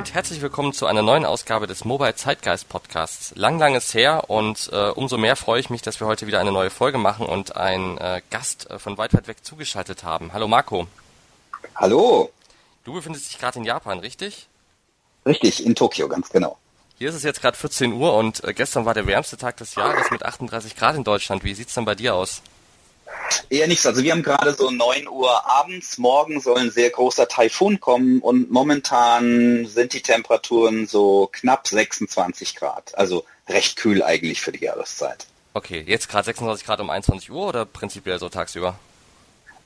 Und herzlich willkommen zu einer neuen Ausgabe des Mobile Zeitgeist Podcasts. Lang, lang ist her und äh, umso mehr freue ich mich, dass wir heute wieder eine neue Folge machen und einen äh, Gast äh, von weit, weit weg zugeschaltet haben. Hallo Marco. Hallo. Du befindest dich gerade in Japan, richtig? Richtig, in Tokio, ganz genau. Hier ist es jetzt gerade 14 Uhr und äh, gestern war der wärmste Tag des Jahres mit 38 Grad in Deutschland. Wie sieht's denn bei dir aus? Eher nichts. Also wir haben gerade so 9 Uhr abends. Morgen soll ein sehr großer Taifun kommen und momentan sind die Temperaturen so knapp 26 Grad. Also recht kühl eigentlich für die Jahreszeit. Okay, jetzt gerade 26 Grad um 21 Uhr oder prinzipiell so tagsüber?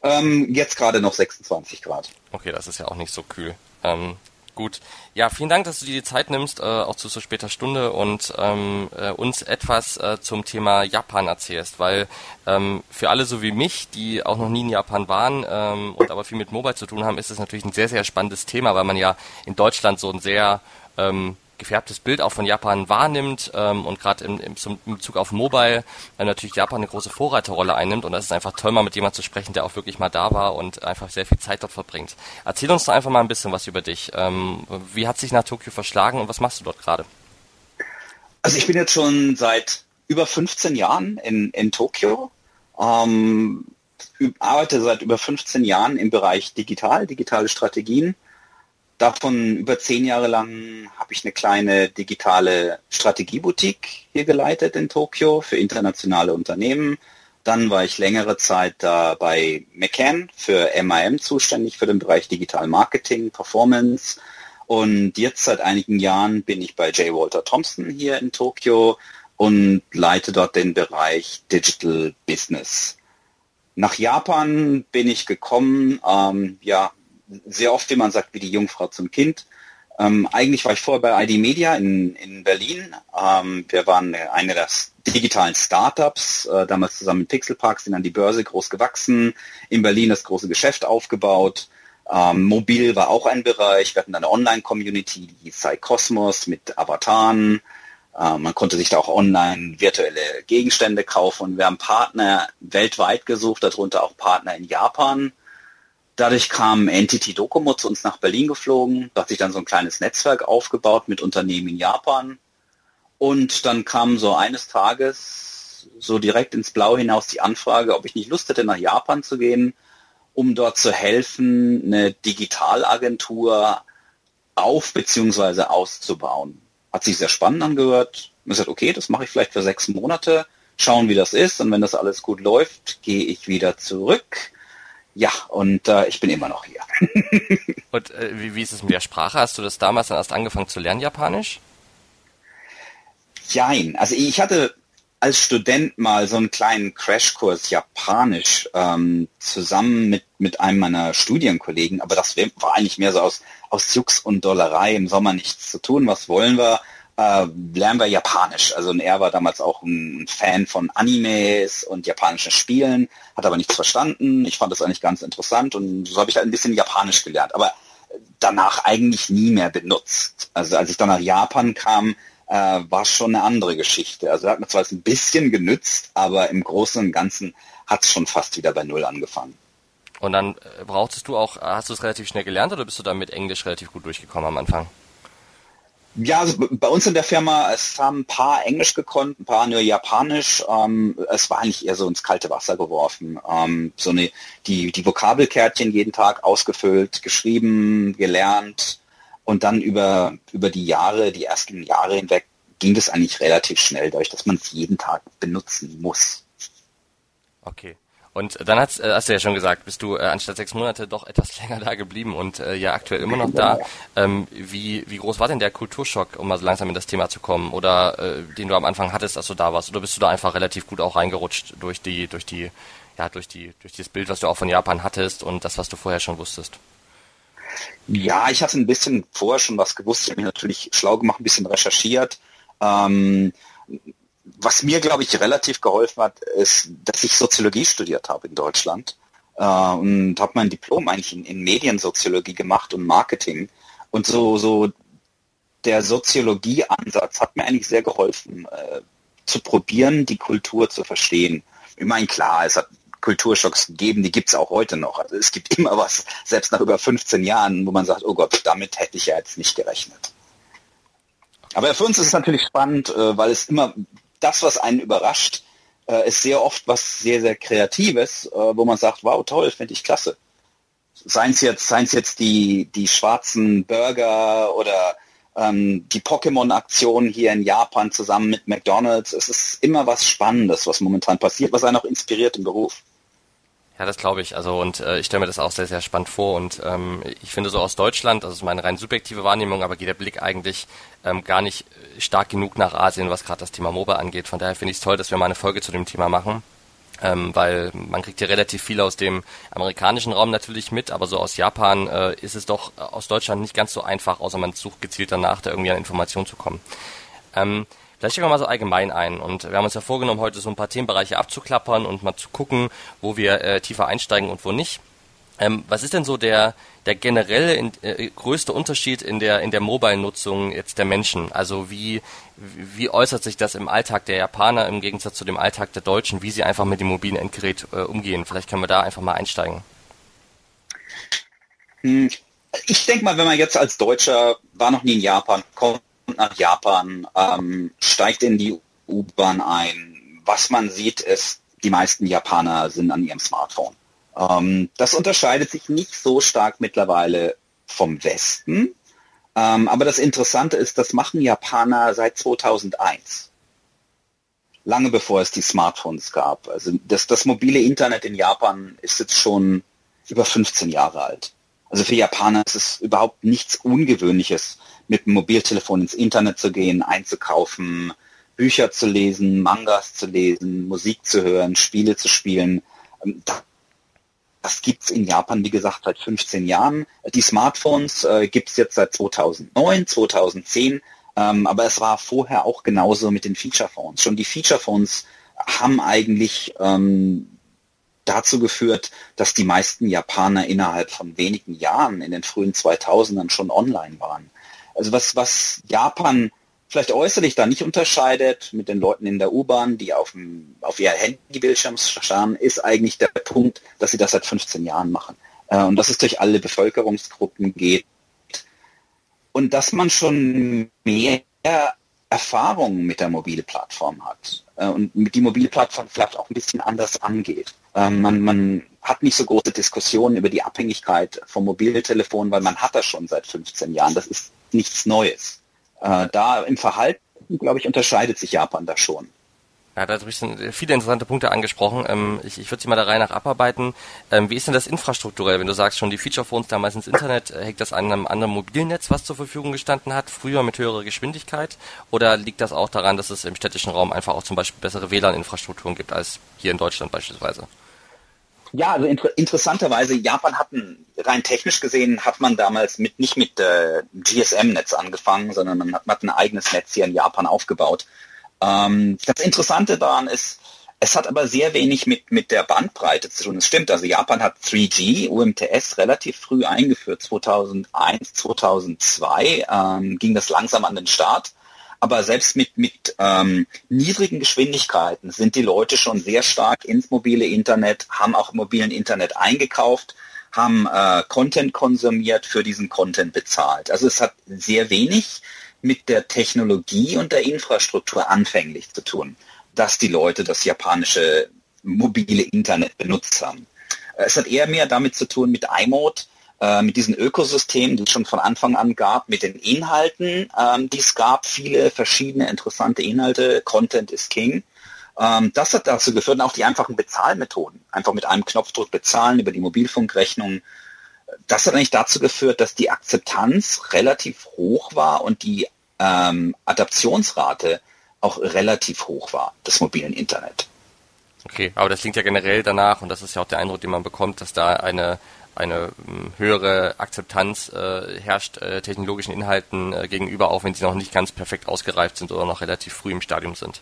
Ähm, jetzt gerade noch 26 Grad. Okay, das ist ja auch nicht so kühl. Ähm, Gut. Ja, vielen Dank, dass du dir die Zeit nimmst, äh, auch zu so später Stunde und ähm, äh, uns etwas äh, zum Thema Japan erzählst, weil ähm, für alle so wie mich, die auch noch nie in Japan waren ähm, und aber viel mit Mobile zu tun haben, ist es natürlich ein sehr, sehr spannendes Thema, weil man ja in Deutschland so ein sehr ähm, gefärbtes Bild auch von Japan wahrnimmt ähm, und gerade im, im, im Bezug auf Mobile äh, natürlich Japan eine große Vorreiterrolle einnimmt und das ist einfach toll, mal mit jemandem zu sprechen, der auch wirklich mal da war und einfach sehr viel Zeit dort verbringt. Erzähl uns doch einfach mal ein bisschen was über dich. Ähm, wie hat sich nach Tokio verschlagen und was machst du dort gerade? Also ich bin jetzt schon seit über 15 Jahren in, in Tokio, ähm, arbeite seit über 15 Jahren im Bereich digital, digitale Strategien Davon über zehn Jahre lang habe ich eine kleine digitale Strategieboutique hier geleitet in Tokio für internationale Unternehmen. Dann war ich längere Zeit da bei McCann für MIM zuständig für den Bereich Digital Marketing, Performance. Und jetzt seit einigen Jahren bin ich bei J. Walter Thompson hier in Tokio und leite dort den Bereich Digital Business. Nach Japan bin ich gekommen, ähm, ja, sehr oft, wie man sagt, wie die Jungfrau zum Kind. Ähm, eigentlich war ich vorher bei ID Media in, in Berlin. Ähm, wir waren eine der digitalen Startups, äh, damals zusammen mit Pixelpark, sind an die Börse groß gewachsen, in Berlin das große Geschäft aufgebaut. Ähm, mobil war auch ein Bereich. Wir hatten eine Online-Community, die hieß Cosmos mit Avataren. Äh, man konnte sich da auch online virtuelle Gegenstände kaufen. Wir haben Partner weltweit gesucht, darunter auch Partner in Japan Dadurch kam Entity Docomo zu uns nach Berlin geflogen. Da hat sich dann so ein kleines Netzwerk aufgebaut mit Unternehmen in Japan. Und dann kam so eines Tages so direkt ins Blau hinaus die Anfrage, ob ich nicht Lust hätte, nach Japan zu gehen, um dort zu helfen, eine Digitalagentur auf bzw. auszubauen. Hat sich sehr spannend angehört. Ich gesagt, okay, das mache ich vielleicht für sechs Monate, schauen, wie das ist. Und wenn das alles gut läuft, gehe ich wieder zurück ja, und äh, ich bin immer noch hier. und äh, wie, wie ist es mit der Sprache? Hast du das damals dann erst angefangen zu lernen, Japanisch? Nein, also ich hatte als Student mal so einen kleinen Crashkurs Japanisch ähm, zusammen mit, mit einem meiner Studienkollegen, aber das war eigentlich mehr so aus, aus Jux und Dollerei, im Sommer nichts zu tun, was wollen wir? Äh, lernen wir Japanisch. Also er war damals auch ein Fan von Animes und japanischen Spielen, hat aber nichts verstanden. Ich fand das eigentlich ganz interessant und so habe ich halt ein bisschen Japanisch gelernt, aber danach eigentlich nie mehr benutzt. Also als ich dann nach Japan kam, äh, war schon eine andere Geschichte. Also hat mir zwar ein bisschen genützt, aber im Großen und Ganzen hat es schon fast wieder bei Null angefangen. Und dann äh, brauchtest du auch, hast du es relativ schnell gelernt oder bist du da mit Englisch relativ gut durchgekommen am Anfang? Ja, also bei uns in der Firma, es haben ein paar Englisch gekonnt, ein paar nur Japanisch. Ähm, es war eigentlich eher so ins kalte Wasser geworfen. Ähm, so eine, die, die Vokabelkärtchen jeden Tag ausgefüllt, geschrieben, gelernt und dann über, über die Jahre, die ersten Jahre hinweg, ging das eigentlich relativ schnell, dadurch, dass man es jeden Tag benutzen muss. Okay. Und dann hast, äh, hast du ja schon gesagt, bist du äh, anstatt sechs Monate doch etwas länger da geblieben und äh, ja aktuell immer noch da. Ähm, wie, wie groß war denn der Kulturschock, um mal so langsam in das Thema zu kommen? Oder äh, den du am Anfang hattest, als du da warst? Oder bist du da einfach relativ gut auch reingerutscht durch die, durch die, ja, durch die, durch das Bild, was du auch von Japan hattest und das, was du vorher schon wusstest? Ja, ich hatte ein bisschen vorher schon was gewusst. Ich habe mich natürlich schlau gemacht, ein bisschen recherchiert. Ähm, was mir, glaube ich, relativ geholfen hat, ist, dass ich Soziologie studiert habe in Deutschland äh, und habe mein Diplom eigentlich in, in, Mediensoziologie gemacht und Marketing. Und so, so der Soziologieansatz hat mir eigentlich sehr geholfen, äh, zu probieren, die Kultur zu verstehen. Ich meine, klar, es hat Kulturschocks gegeben, die gibt's auch heute noch. Also es gibt immer was, selbst nach über 15 Jahren, wo man sagt, oh Gott, damit hätte ich ja jetzt nicht gerechnet. Aber für uns ist es natürlich spannend, äh, weil es immer das, was einen überrascht, äh, ist sehr oft was sehr, sehr Kreatives, äh, wo man sagt, wow, toll, finde ich klasse. Seien es jetzt, seien es jetzt die, die schwarzen Burger oder ähm, die Pokémon-Aktion hier in Japan zusammen mit McDonald's. Es ist immer was Spannendes, was momentan passiert, was einen auch inspiriert im Beruf. Ja, das glaube ich. Also und äh, ich stelle mir das auch sehr, sehr spannend vor. Und ähm, ich finde so aus Deutschland, das ist meine rein subjektive Wahrnehmung, aber geht der Blick eigentlich ähm, gar nicht stark genug nach Asien, was gerade das Thema MOBA angeht. Von daher finde ich es toll, dass wir mal eine Folge zu dem Thema machen. Ähm, weil man kriegt ja relativ viel aus dem amerikanischen Raum natürlich mit, aber so aus Japan äh, ist es doch aus Deutschland nicht ganz so einfach, außer man sucht gezielt danach, da irgendwie an Informationen zu kommen. Ähm, Vielleicht steigen wir mal so allgemein ein. Und wir haben uns ja vorgenommen, heute so ein paar Themenbereiche abzuklappern und mal zu gucken, wo wir äh, tiefer einsteigen und wo nicht. Ähm, was ist denn so der, der generelle in, äh, größte Unterschied in der, in der Mobile-Nutzung jetzt der Menschen? Also wie, wie äußert sich das im Alltag der Japaner im Gegensatz zu dem Alltag der Deutschen, wie sie einfach mit dem mobilen Endgerät äh, umgehen? Vielleicht können wir da einfach mal einsteigen. Hm, ich denke mal, wenn man jetzt als Deutscher war noch nie in Japan, kommt nach Japan, ähm, steigt in die U-Bahn ein. Was man sieht, ist, die meisten Japaner sind an ihrem Smartphone. Ähm, das unterscheidet sich nicht so stark mittlerweile vom Westen. Ähm, aber das Interessante ist, das machen Japaner seit 2001. Lange bevor es die Smartphones gab. Also das, das mobile Internet in Japan ist jetzt schon über 15 Jahre alt. Also für Japaner ist es überhaupt nichts Ungewöhnliches, mit dem Mobiltelefon ins Internet zu gehen, einzukaufen, Bücher zu lesen, Mangas zu lesen, Musik zu hören, Spiele zu spielen. Ähm, das gibt's in Japan, wie gesagt, seit 15 Jahren. Die Smartphones äh, gibt's jetzt seit 2009, 2010, ähm, aber es war vorher auch genauso mit den Feature Phones. Schon die Feature Phones haben eigentlich ähm, dazu geführt, dass die meisten Japaner innerhalb von wenigen Jahren in den frühen 2000ern schon online waren. Also was, was Japan vielleicht äußerlich da nicht unterscheidet mit den Leuten in der U-Bahn, die auf, dem, auf ihr Handybildschirm starren, ist eigentlich der Punkt, dass sie das seit 15 Jahren machen. Äh, und dass es durch alle Bevölkerungsgruppen geht. Und dass man schon mehr Erfahrung mit der mobile Plattform hat äh, und die mobile Plattform vielleicht auch ein bisschen anders angeht. Ähm, man, man hat nicht so große Diskussionen über die Abhängigkeit vom Mobiltelefon, weil man hat das schon seit 15 Jahren. Das ist nichts Neues. Äh, da im Verhalten, glaube ich, unterscheidet sich Japan da schon. Ja, da ich viele interessante Punkte angesprochen. Ähm, ich ich würde sie mal der Reihe nach abarbeiten. Ähm, wie ist denn das infrastrukturell? Wenn du sagst, schon die Feature-Phones damals ins Internet, äh, hängt das an einem anderen Mobilnetz, was zur Verfügung gestanden hat, früher mit höherer Geschwindigkeit? Oder liegt das auch daran, dass es im städtischen Raum einfach auch zum Beispiel bessere WLAN-Infrastrukturen gibt als hier in Deutschland beispielsweise? Ja, also inter interessanterweise, Japan hatten, rein technisch gesehen, hat man damals mit nicht mit äh, GSM-Netz angefangen, sondern man hat, man hat ein eigenes Netz hier in Japan aufgebaut. Ähm, das Interessante daran ist, es hat aber sehr wenig mit, mit der Bandbreite zu tun. Es stimmt, also Japan hat 3G, UMTS relativ früh eingeführt, 2001, 2002 ähm, ging das langsam an den Start aber selbst mit, mit ähm, niedrigen Geschwindigkeiten sind die Leute schon sehr stark ins mobile Internet, haben auch im mobilen Internet eingekauft, haben äh, Content konsumiert, für diesen Content bezahlt. Also es hat sehr wenig mit der Technologie und der Infrastruktur anfänglich zu tun, dass die Leute das japanische mobile Internet benutzt haben. Es hat eher mehr damit zu tun mit iMode, äh, mit diesen Ökosystemen, die es schon von Anfang an gab, mit den Inhalten, ähm, die es gab, viele verschiedene interessante Inhalte, Content is King. Ähm, das hat dazu geführt, und auch die einfachen Bezahlmethoden, einfach mit einem Knopfdruck bezahlen über die Mobilfunkrechnung. Das hat eigentlich dazu geführt, dass die Akzeptanz relativ hoch war und die ähm, Adaptionsrate auch relativ hoch war des mobilen Internet. Okay, aber das klingt ja generell danach, und das ist ja auch der Eindruck, den man bekommt, dass da eine eine ähm, höhere Akzeptanz äh, herrscht äh, technologischen Inhalten äh, gegenüber, auch wenn sie noch nicht ganz perfekt ausgereift sind oder noch relativ früh im Stadium sind.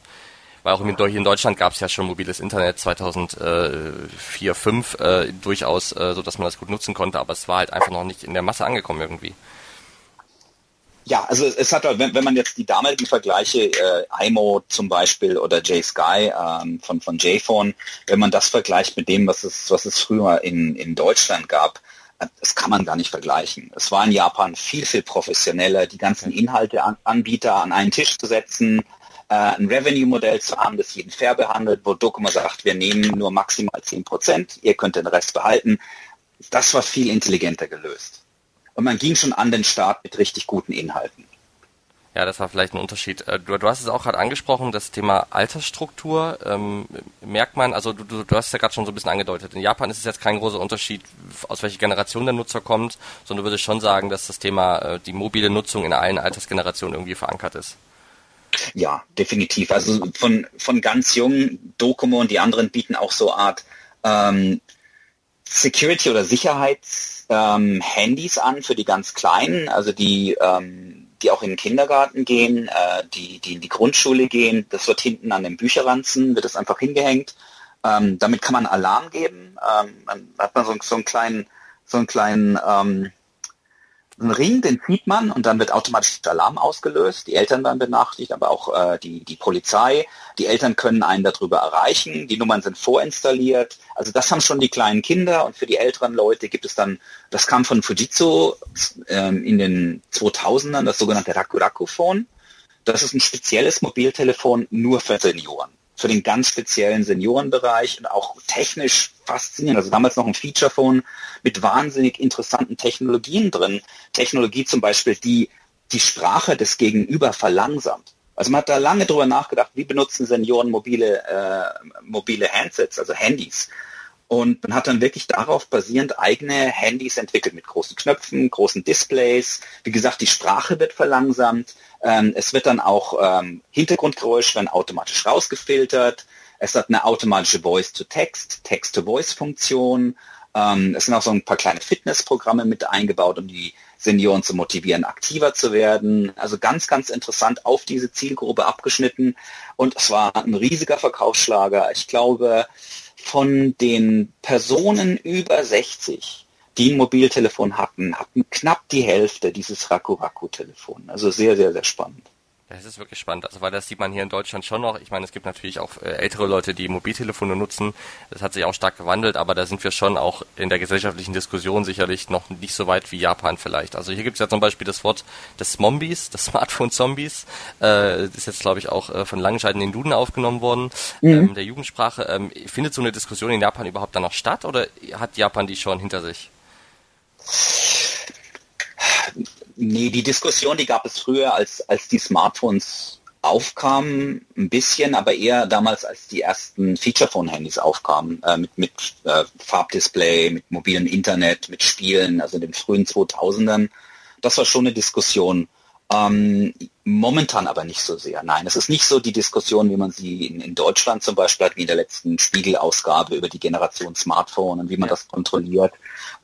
Weil auch hier in Deutschland gab es ja schon mobiles Internet 2004, 2005 äh, durchaus, äh, so dass man das gut nutzen konnte, aber es war halt einfach noch nicht in der Masse angekommen irgendwie. Ja, also es hat, wenn, wenn man jetzt die damaligen Vergleiche, äh, iMo zum Beispiel oder JSky ähm, von, von JPhone, wenn man das vergleicht mit dem, was es, was es früher in, in Deutschland gab, äh, das kann man gar nicht vergleichen. Es war in Japan viel, viel professioneller, die ganzen Inhalte an, Anbieter an einen Tisch zu setzen, äh, ein Revenue-Modell zu haben, das jeden fair behandelt, wo Dokuma sagt, wir nehmen nur maximal 10 Prozent, ihr könnt den Rest behalten. Das war viel intelligenter gelöst und man ging schon an den Start mit richtig guten Inhalten. Ja, das war vielleicht ein Unterschied. Äh, du, du hast es auch gerade angesprochen, das Thema Altersstruktur. Ähm, merkt man, also du, du, du hast es ja gerade schon so ein bisschen angedeutet. In Japan ist es jetzt kein großer Unterschied, aus welcher Generation der Nutzer kommt, sondern du würdest schon sagen, dass das Thema äh, die mobile Nutzung in allen Altersgenerationen irgendwie verankert ist. Ja, definitiv. Also von, von ganz jung, Docomo und die anderen bieten auch so Art ähm, Security oder Sicherheits ähm, Handys an für die ganz Kleinen, also die, ähm, die auch in den Kindergarten gehen, äh, die, die in die Grundschule gehen. Das wird hinten an den Bücherranzen, wird das einfach hingehängt. Ähm, damit kann man Alarm geben. Ähm, man hat man so, so einen kleinen, so einen kleinen ähm, einen Ring, den zieht man und dann wird automatisch Alarm ausgelöst. Die Eltern werden benachrichtigt, aber auch äh, die, die Polizei. Die Eltern können einen darüber erreichen. Die Nummern sind vorinstalliert. Also das haben schon die kleinen Kinder und für die älteren Leute gibt es dann, das kam von Fujitsu ähm, in den 2000ern, das sogenannte Rakuraku-Phone. Das ist ein spezielles Mobiltelefon nur für Senioren für den ganz speziellen Seniorenbereich und auch technisch faszinierend. Also damals noch ein Feature-Phone mit wahnsinnig interessanten Technologien drin. Technologie zum Beispiel, die die Sprache des Gegenüber verlangsamt. Also man hat da lange drüber nachgedacht, wie benutzen Senioren mobile, äh, mobile Handsets, also Handys. Und man hat dann wirklich darauf basierend eigene Handys entwickelt mit großen Knöpfen, großen Displays. Wie gesagt, die Sprache wird verlangsamt. Ähm, es wird dann auch ähm, Hintergrundgeräusch werden automatisch rausgefiltert. Es hat eine automatische Voice-to-Text, Text-to-Voice-Funktion. Ähm, es sind auch so ein paar kleine Fitnessprogramme mit eingebaut, um die Senioren zu motivieren, aktiver zu werden. Also ganz, ganz interessant auf diese Zielgruppe abgeschnitten. Und es war ein riesiger Verkaufsschlager. Ich glaube, von den Personen über 60, die ein Mobiltelefon hatten, hatten knapp die Hälfte dieses Raku-Raku-Telefon. Also sehr, sehr, sehr spannend. Das ist wirklich spannend, also weil das sieht man hier in Deutschland schon noch. Ich meine, es gibt natürlich auch äh, ältere Leute, die Mobiltelefone nutzen. Das hat sich auch stark gewandelt, aber da sind wir schon auch in der gesellschaftlichen Diskussion sicherlich noch nicht so weit wie Japan vielleicht. Also hier gibt es ja zum Beispiel das Wort des Zombies, des Smartphone-Zombies. Äh, ist jetzt, glaube ich, auch äh, von Langenscheiden in den Duden aufgenommen worden, mhm. ähm, der Jugendsprache. Ähm, findet so eine Diskussion in Japan überhaupt dann noch statt oder hat Japan die schon hinter sich? Nee, die Diskussion, die gab es früher, als, als die Smartphones aufkamen, ein bisschen, aber eher damals, als die ersten Feature-Phone-Handys aufkamen, äh, mit, mit äh, Farbdisplay, mit mobilem Internet, mit Spielen, also in den frühen 2000ern. Das war schon eine Diskussion. Ähm, momentan aber nicht so sehr. Nein, es ist nicht so die Diskussion, wie man sie in, in Deutschland zum Beispiel hat, wie in der letzten Spiegel-Ausgabe über die Generation Smartphone und wie man das kontrolliert.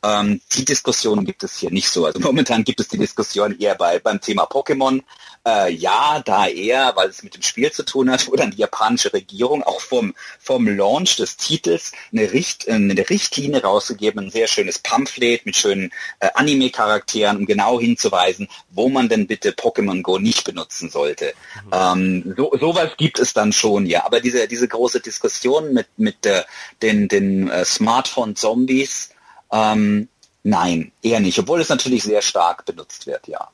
Ähm, die Diskussion gibt es hier nicht so. Also momentan gibt es die Diskussion eher bei, beim Thema Pokémon. Äh, ja, da eher, weil es mit dem Spiel zu tun hat, wo dann die japanische Regierung auch vom, vom Launch des Titels eine, Richt, äh, eine Richtlinie rausgegeben, ein sehr schönes Pamphlet mit schönen äh, Anime-Charakteren, um genau hinzuweisen, wo man denn bitte Pokémon Go nicht benutzen sollte. Mhm. Ähm, so, sowas gibt es dann schon, ja. Aber diese, diese große Diskussion mit, mit äh, den, den äh, Smartphone-Zombies, ähm, nein, eher nicht, obwohl es natürlich sehr stark benutzt wird, ja.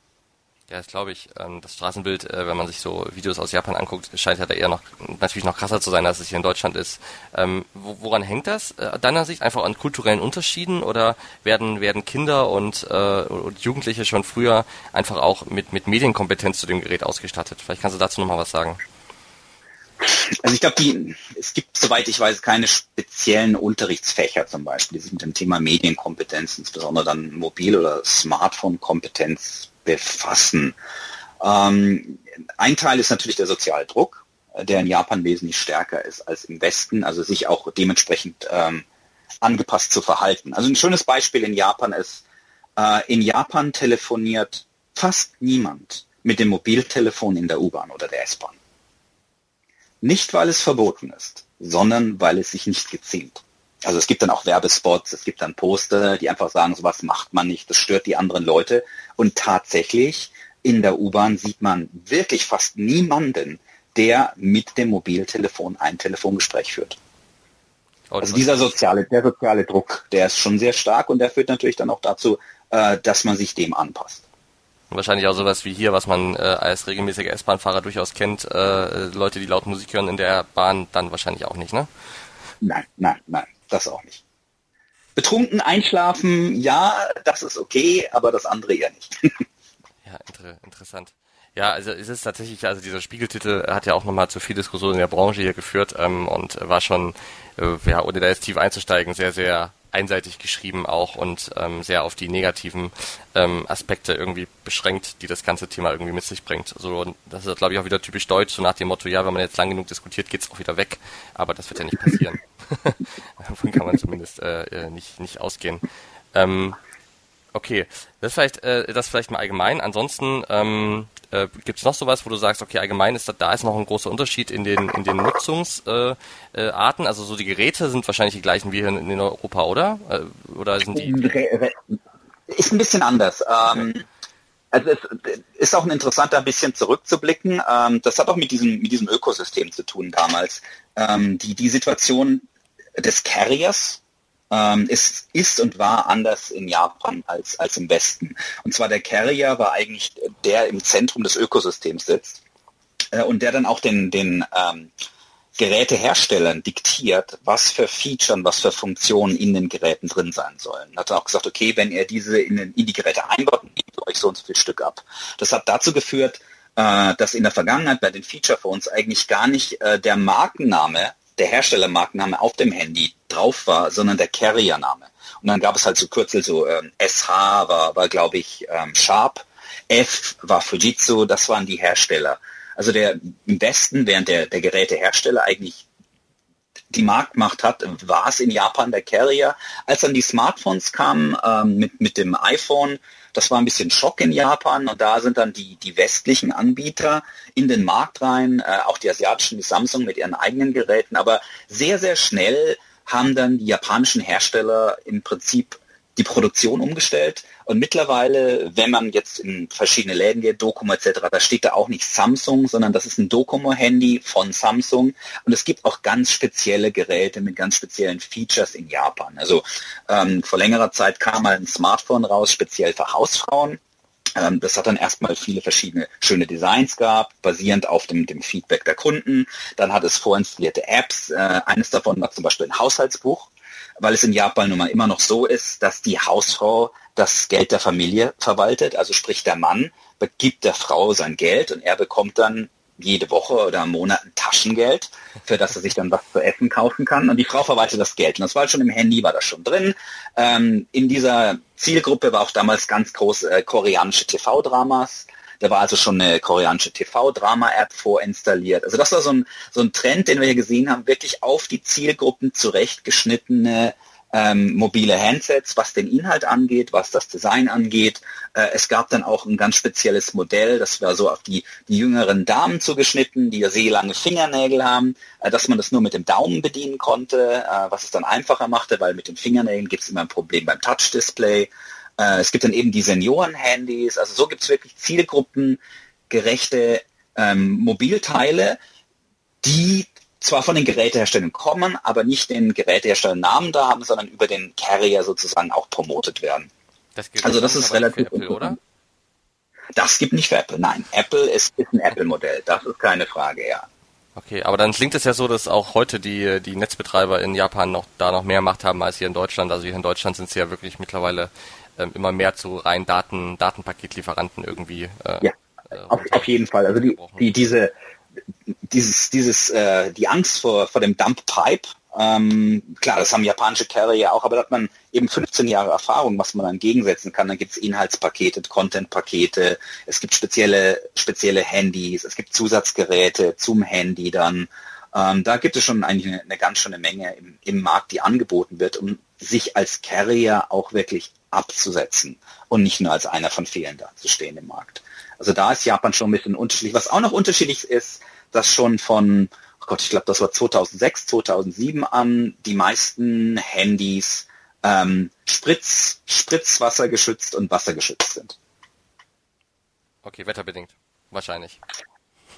Ja, das glaube ich. Ähm, das Straßenbild, äh, wenn man sich so Videos aus Japan anguckt, scheint ja da eher noch natürlich noch krasser zu sein, als es hier in Deutschland ist. Ähm, woran hängt das? Äh, deiner Sicht einfach an kulturellen Unterschieden oder werden werden Kinder und, äh, und Jugendliche schon früher einfach auch mit mit Medienkompetenz zu dem Gerät ausgestattet? Vielleicht kannst du dazu noch mal was sagen. Also ich glaube, es gibt, soweit ich weiß, keine speziellen Unterrichtsfächer zum Beispiel, die sich mit dem Thema Medienkompetenz, insbesondere dann Mobil- oder Smartphone-Kompetenz befassen. Ähm, ein Teil ist natürlich der soziale Druck, der in Japan wesentlich stärker ist als im Westen, also sich auch dementsprechend ähm, angepasst zu verhalten. Also ein schönes Beispiel in Japan ist, äh, in Japan telefoniert fast niemand mit dem Mobiltelefon in der U-Bahn oder der S-Bahn. Nicht, weil es verboten ist, sondern weil es sich nicht geziemt. Also es gibt dann auch Werbespots, es gibt dann Poster, die einfach sagen, sowas macht man nicht, das stört die anderen Leute. Und tatsächlich in der U-Bahn sieht man wirklich fast niemanden, der mit dem Mobiltelefon ein Telefongespräch führt. Oh, also dieser soziale, der soziale Druck, der ist schon sehr stark und der führt natürlich dann auch dazu, äh, dass man sich dem anpasst. Wahrscheinlich auch sowas wie hier, was man äh, als regelmäßiger S-Bahn-Fahrer durchaus kennt, äh, Leute, die laut Musik hören in der Bahn, dann wahrscheinlich auch nicht, ne? Nein, nein, nein, das auch nicht. Betrunken einschlafen, ja, das ist okay, aber das andere eher nicht. ja, inter interessant. Ja, also es ist tatsächlich, also dieser Spiegeltitel hat ja auch nochmal zu viel Diskussion in der Branche hier geführt ähm, und war schon, äh, ja, ohne da jetzt tief einzusteigen, sehr, sehr einseitig geschrieben auch und ähm, sehr auf die negativen ähm, Aspekte irgendwie beschränkt, die das ganze Thema irgendwie mit sich bringt. Also das ist, glaube ich, auch wieder typisch deutsch, so nach dem Motto, ja, wenn man jetzt lang genug diskutiert, geht's auch wieder weg. Aber das wird ja nicht passieren. Davon kann man zumindest äh, äh, nicht, nicht ausgehen. Ähm, okay, das vielleicht, äh, das vielleicht mal allgemein. Ansonsten ähm, äh, Gibt es noch sowas, wo du sagst, okay, allgemein ist da, da ist noch ein großer Unterschied in den, in den Nutzungsarten? Äh, äh, also so die Geräte sind wahrscheinlich die gleichen wie hier in, in Europa, oder? Äh, oder sind die? Ist ein bisschen anders. Ähm, also es ist auch ein interessanter, ein bisschen zurückzublicken. Ähm, das hat auch mit diesem, mit diesem Ökosystem zu tun damals. Ähm, die, die Situation des Carriers, ähm, ist, ist und war anders in Japan als, als im Westen. Und zwar der Carrier war eigentlich der im Zentrum des Ökosystems sitzt äh, und der dann auch den, den ähm, Geräteherstellern diktiert, was für Features, was für Funktionen in den Geräten drin sein sollen. Hat auch gesagt, okay, wenn ihr diese in, den, in die Geräte einbaut, gebt euch so und so viel Stück ab. Das hat dazu geführt, äh, dass in der Vergangenheit bei den Feature Phones eigentlich gar nicht äh, der Markenname der Herstellermarkenname auf dem Handy drauf war, sondern der Carrier-Name. Und dann gab es halt so Kürzel, so ähm, SH war, war glaube ich, ähm, Sharp, F war Fujitsu, das waren die Hersteller. Also der im Westen, während der, der Gerätehersteller eigentlich die Marktmacht hat, war es in Japan der Carrier. Als dann die Smartphones kamen ähm, mit, mit dem iPhone, das war ein bisschen Schock in Japan und da sind dann die, die westlichen Anbieter in den Markt rein, äh, auch die asiatischen, die Samsung mit ihren eigenen Geräten, aber sehr, sehr schnell haben dann die japanischen Hersteller im Prinzip die Produktion umgestellt. Und mittlerweile, wenn man jetzt in verschiedene Läden geht, Docomo etc., da steht da auch nicht Samsung, sondern das ist ein Docomo-Handy von Samsung. Und es gibt auch ganz spezielle Geräte mit ganz speziellen Features in Japan. Also ähm, vor längerer Zeit kam mal ein Smartphone raus, speziell für Hausfrauen. Ähm, das hat dann erstmal viele verschiedene schöne Designs gehabt, basierend auf dem, dem Feedback der Kunden. Dann hat es vorinstallierte Apps. Äh, eines davon war zum Beispiel ein Haushaltsbuch weil es in Japan nun mal immer noch so ist, dass die Hausfrau das Geld der Familie verwaltet. Also sprich, der Mann gibt der Frau sein Geld und er bekommt dann jede Woche oder im Monat ein Taschengeld, für das er sich dann was zu essen kaufen kann. Und die Frau verwaltet das Geld. Und das war halt schon im Handy, war das schon drin. Ähm, in dieser Zielgruppe war auch damals ganz groß äh, koreanische TV-Dramas. Da war also schon eine koreanische TV-Drama-App vorinstalliert. Also das war so ein, so ein Trend, den wir hier gesehen haben, wirklich auf die Zielgruppen zurechtgeschnittene ähm, mobile Handsets, was den Inhalt angeht, was das Design angeht. Äh, es gab dann auch ein ganz spezielles Modell, das war so auf die, die jüngeren Damen zugeschnitten, die ja sehr lange Fingernägel haben, äh, dass man das nur mit dem Daumen bedienen konnte, äh, was es dann einfacher machte, weil mit den Fingernägeln gibt es immer ein Problem beim Touch-Display. Äh, es gibt dann eben die Senioren-Handys. Also so gibt es wirklich zielgruppengerechte ähm, Mobilteile, die zwar von den Geräteherstellern kommen, aber nicht den Geräteherstellern Namen da haben, sondern über den Carrier sozusagen auch promotet werden. Das also das ist relativ Apple, oder? Das gibt nicht für Apple. Nein, Apple ist, ist ein Apple-Modell. Das ist keine Frage, ja. Okay, aber dann klingt es ja so, dass auch heute die, die Netzbetreiber in Japan noch da noch mehr Macht haben als hier in Deutschland. Also hier in Deutschland sind sie ja wirklich mittlerweile ähm, immer mehr zu rein Daten, Datenpaketlieferanten irgendwie. Äh, ja, äh, auf, auf jeden Fall. Also die, die diese dieses, dieses, äh, die Angst vor, vor dem Dump Pipe, ähm, klar, das haben japanische Carrier auch, aber da hat man eben 15 Jahre Erfahrung, was man dann gegensetzen kann. Dann gibt es Inhaltspakete, Contentpakete, es gibt spezielle, spezielle Handys, es gibt Zusatzgeräte zum Handy dann. Ähm, da gibt es schon eigentlich eine, eine ganz schöne Menge im, im Markt, die angeboten wird, um sich als Carrier auch wirklich abzusetzen und nicht nur als einer von vielen dazustehen im Markt. Also da ist Japan schon ein bisschen unterschiedlich. Was auch noch unterschiedlich ist, dass schon von, oh Gott, ich glaube, das war 2006, 2007 an, die meisten Handys ähm, Spritz, Spritzwasser geschützt und wassergeschützt sind. Okay, wetterbedingt. Wahrscheinlich.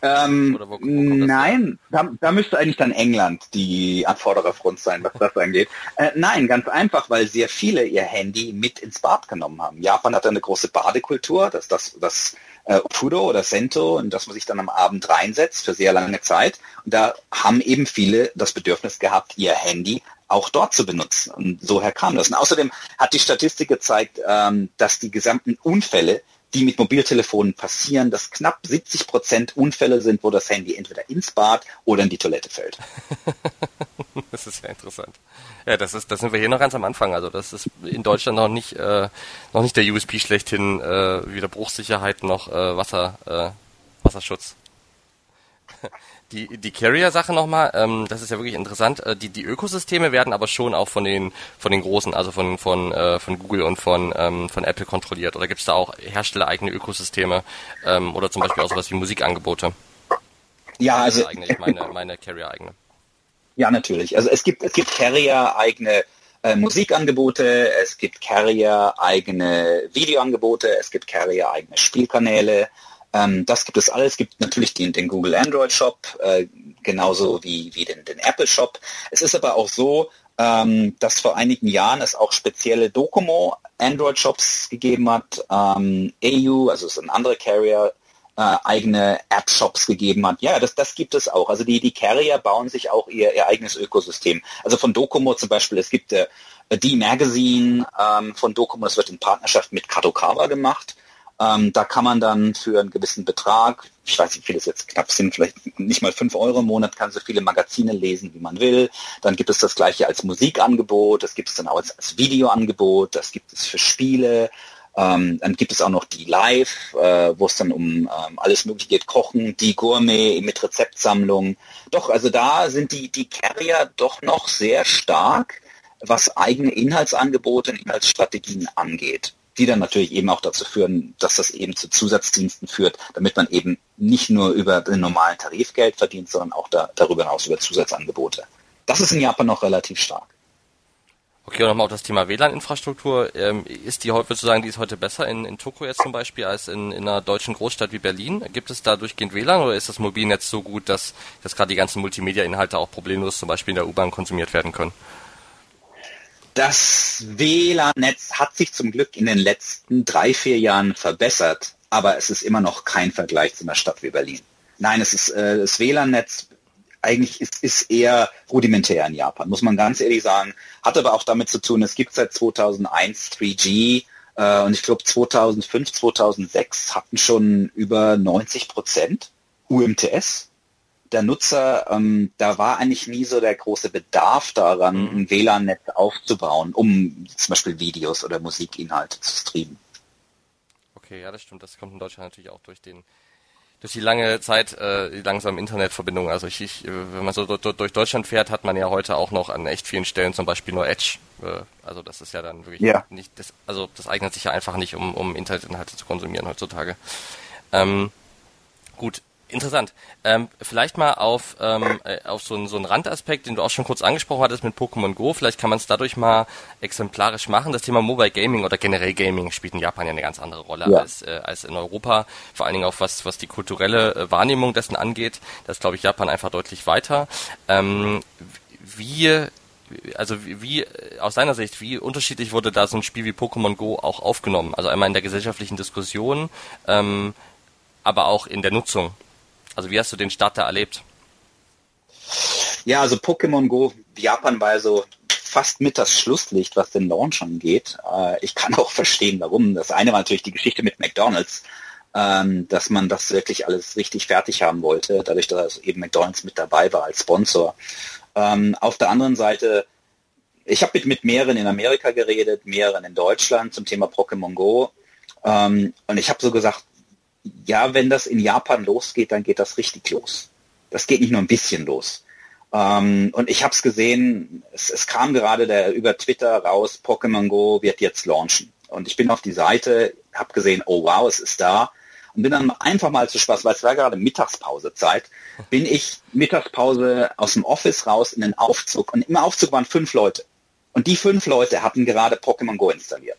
Ähm, wo, wo nein, da, da, müsste eigentlich dann England die Anfordererfront sein, was das angeht. Äh, nein, ganz einfach, weil sehr viele ihr Handy mit ins Bad genommen haben. Japan hat eine große Badekultur, das, das, das äh, Fudo oder Sento, und dass man sich dann am Abend reinsetzt für sehr lange Zeit. Und da haben eben viele das Bedürfnis gehabt, ihr Handy auch dort zu benutzen. Und so her kam das. Und außerdem hat die Statistik gezeigt, ähm, dass die gesamten Unfälle die mit Mobiltelefonen passieren, dass knapp 70 Prozent Unfälle sind, wo das Handy entweder ins Bad oder in die Toilette fällt. das ist ja interessant. Ja, das ist, das sind wir hier noch ganz am Anfang. Also das ist in Deutschland noch nicht, äh, noch nicht der USP schlechthin, äh, weder Bruchsicherheit noch äh, Wasser, äh, Wasserschutz die, die Carrier-Sache nochmal, ähm, das ist ja wirklich interessant. Äh, die, die Ökosysteme werden aber schon auch von den von den großen, also von von äh, von Google und von ähm, von Apple kontrolliert. Oder gibt es da auch herstellereigene Ökosysteme ähm, oder zum Beispiel auch sowas wie Musikangebote? Ja, also eigentlich meine meine Carrier-eigene. Ja, natürlich. Also es gibt es gibt Carrier-eigene äh, Musikangebote, es gibt Carrier-eigene Videoangebote, es gibt Carrier-eigene Spielkanäle. Ähm, das gibt es alles. Es gibt natürlich den, den Google Android Shop, äh, genauso wie, wie den, den Apple Shop. Es ist aber auch so, ähm, dass vor einigen Jahren es auch spezielle Docomo Android Shops gegeben hat. Ähm, AU, also es ist ein anderer Carrier, äh, eigene App-Shops gegeben hat. Ja, das, das gibt es auch. Also die, die Carrier bauen sich auch ihr, ihr eigenes Ökosystem. Also von Docomo zum Beispiel, es gibt äh, die Magazine ähm, von Docomo, das wird in Partnerschaft mit Kadokawa gemacht. Ähm, da kann man dann für einen gewissen Betrag, ich weiß nicht, wie viele es jetzt knapp sind, vielleicht nicht mal fünf Euro im Monat, kann so viele Magazine lesen, wie man will. Dann gibt es das gleiche als Musikangebot, das gibt es dann auch als, als Videoangebot, das gibt es für Spiele. Ähm, dann gibt es auch noch die Live, äh, wo es dann um ähm, alles Mögliche geht, Kochen, die Gourmet mit Rezeptsammlung. Doch, also da sind die, die Carrier doch noch sehr stark, was eigene Inhaltsangebote und Inhaltsstrategien angeht die dann natürlich eben auch dazu führen, dass das eben zu Zusatzdiensten führt, damit man eben nicht nur über den normalen Tarif verdient, sondern auch da, darüber hinaus über Zusatzangebote. Das ist in Japan noch relativ stark. Okay, und nochmal auf das Thema WLAN-Infrastruktur. Ähm, ist die heute, würdest du sagen, die ist heute besser in, in Tokio jetzt zum Beispiel als in, in einer deutschen Großstadt wie Berlin? Gibt es da durchgehend WLAN oder ist das Mobilnetz so gut, dass, dass gerade die ganzen Multimedia-Inhalte auch problemlos zum Beispiel in der U-Bahn konsumiert werden können? Das WLAN-Netz hat sich zum Glück in den letzten drei, vier Jahren verbessert, aber es ist immer noch kein Vergleich zu einer Stadt wie Berlin. Nein, es ist äh, das WLAN-Netz eigentlich ist, ist eher rudimentär in Japan, muss man ganz ehrlich sagen. Hat aber auch damit zu tun, es gibt seit 2001 3G äh, und ich glaube 2005, 2006 hatten schon über 90 Prozent UMTS der Nutzer, ähm, da war eigentlich nie so der große Bedarf daran, mhm. ein WLAN-Netz aufzubauen, um zum Beispiel Videos oder Musikinhalte zu streamen. Okay, ja, das stimmt. Das kommt in Deutschland natürlich auch durch den durch die lange Zeit, äh, die langsame Internetverbindung. Also ich, ich, wenn man so durch Deutschland fährt, hat man ja heute auch noch an echt vielen Stellen zum Beispiel nur Edge. Äh, also das ist ja dann wirklich ja. nicht, das, also das eignet sich ja einfach nicht, um, um Internetinhalte zu konsumieren heutzutage. Ähm, gut, Interessant. Ähm, vielleicht mal auf, ähm, äh, auf so, einen, so einen Randaspekt, den du auch schon kurz angesprochen hattest mit Pokémon Go. Vielleicht kann man es dadurch mal exemplarisch machen. Das Thema Mobile Gaming oder generell Gaming spielt in Japan ja eine ganz andere Rolle ja. als, äh, als in Europa. Vor allen Dingen auch was, was die kulturelle äh, Wahrnehmung dessen angeht. Das glaube ich Japan einfach deutlich weiter. Ähm, wie also wie, wie aus deiner Sicht, wie unterschiedlich wurde da so ein Spiel wie Pokémon Go auch aufgenommen? Also einmal in der gesellschaftlichen Diskussion, ähm, aber auch in der Nutzung also wie hast du den Start da erlebt? Ja, also Pokémon Go Japan war so fast mit das Schlusslicht, was den Launch angeht. Äh, ich kann auch verstehen, warum. Das eine war natürlich die Geschichte mit McDonald's, ähm, dass man das wirklich alles richtig fertig haben wollte, dadurch, dass eben McDonald's mit dabei war als Sponsor. Ähm, auf der anderen Seite, ich habe mit, mit mehreren in Amerika geredet, mehreren in Deutschland zum Thema Pokémon Go. Ähm, und ich habe so gesagt, ja, wenn das in Japan losgeht, dann geht das richtig los. Das geht nicht nur ein bisschen los. Ähm, und ich habe es gesehen, es kam gerade der, über Twitter raus, Pokémon Go wird jetzt launchen. Und ich bin auf die Seite, habe gesehen, oh wow, es ist da. Und bin dann einfach mal zu Spaß, weil es war gerade Mittagspausezeit, bin ich Mittagspause aus dem Office raus in den Aufzug. Und im Aufzug waren fünf Leute. Und die fünf Leute hatten gerade Pokémon Go installiert.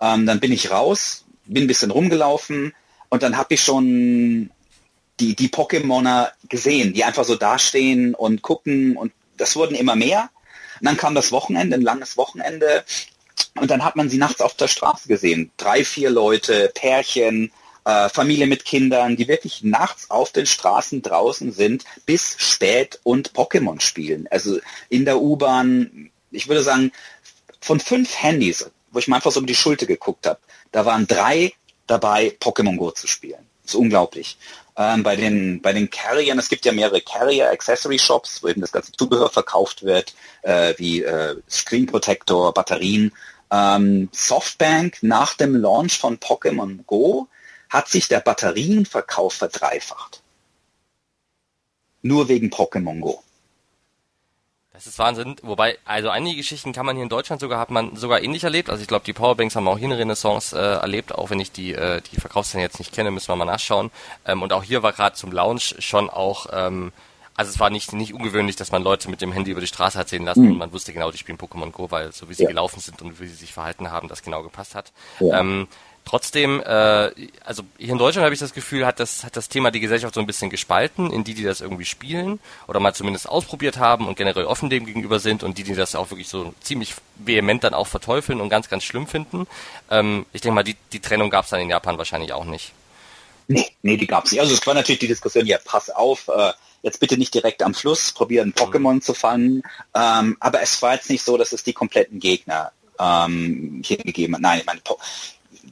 Ähm, dann bin ich raus, bin ein bisschen rumgelaufen, Und dann habe ich schon die, die Pokémoner gesehen, die einfach so dastehen und gucken und das wurden immer mehr. Und dann kam das Wochenende, ein langes Wochenende und dann hat man sie nachts auf der Straße gesehen. Drei, vier Leute, Pärchen, äh, Familie mit Kindern, die wirklich nachts auf den Straßen draußen sind, bis spät und Pokémon spielen. Also in der U-Bahn, ich würde sagen, von fünf Handys, wo ich mal einfach so über die Schulter geguckt habe, da waren drei dabei, Pokémon Go zu spielen. Das ist unglaublich. Ähm, bei den bei den Carriern, es gibt ja mehrere Carrier Accessory Shops, wo eben das ganze Zubehör verkauft wird, äh, wie äh, Screen Protector, Batterien. Ähm, Softbank nach dem Launch von Pokémon Go hat sich der Batterienverkauf verdreifacht. Nur wegen Pokémon Go. Das ist Wahnsinn. Wobei, also einige Geschichten kann man hier in Deutschland sogar, hat man sogar ähnlich erlebt. Also ich glaube, die Powerbanks haben auch hier eine Renaissance äh, erlebt, auch wenn ich die, äh, die Verkaufszahlen jetzt nicht kenne, müssen wir mal nachschauen. Ähm, und auch hier war gerade zum Launch schon auch, ähm, also es war nicht, nicht ungewöhnlich, dass man Leute mit dem Handy über die Straße hat sehen lassen mhm. und man wusste genau, die spielen Pokémon Go, weil so wie sie ja. gelaufen sind und wie sie sich verhalten haben, das genau gepasst hat. Ja. Ähm, Trotzdem, äh, also hier in Deutschland habe ich das Gefühl, hat das, hat das Thema die Gesellschaft so ein bisschen gespalten, in die, die das irgendwie spielen oder mal zumindest ausprobiert haben und generell offen dem gegenüber sind und die, die das auch wirklich so ziemlich vehement dann auch verteufeln und ganz, ganz schlimm finden. Ähm, ich denke mal, die, die Trennung gab es dann in Japan wahrscheinlich auch nicht. Nee, nee, die gab es nicht. Also es war natürlich die Diskussion, ja, pass auf, äh, jetzt bitte nicht direkt am Fluss probieren, Pokémon mhm. zu fangen. Ähm, aber es war jetzt nicht so, dass es die kompletten Gegner ähm, hier gegeben hat. Nein, ich meine,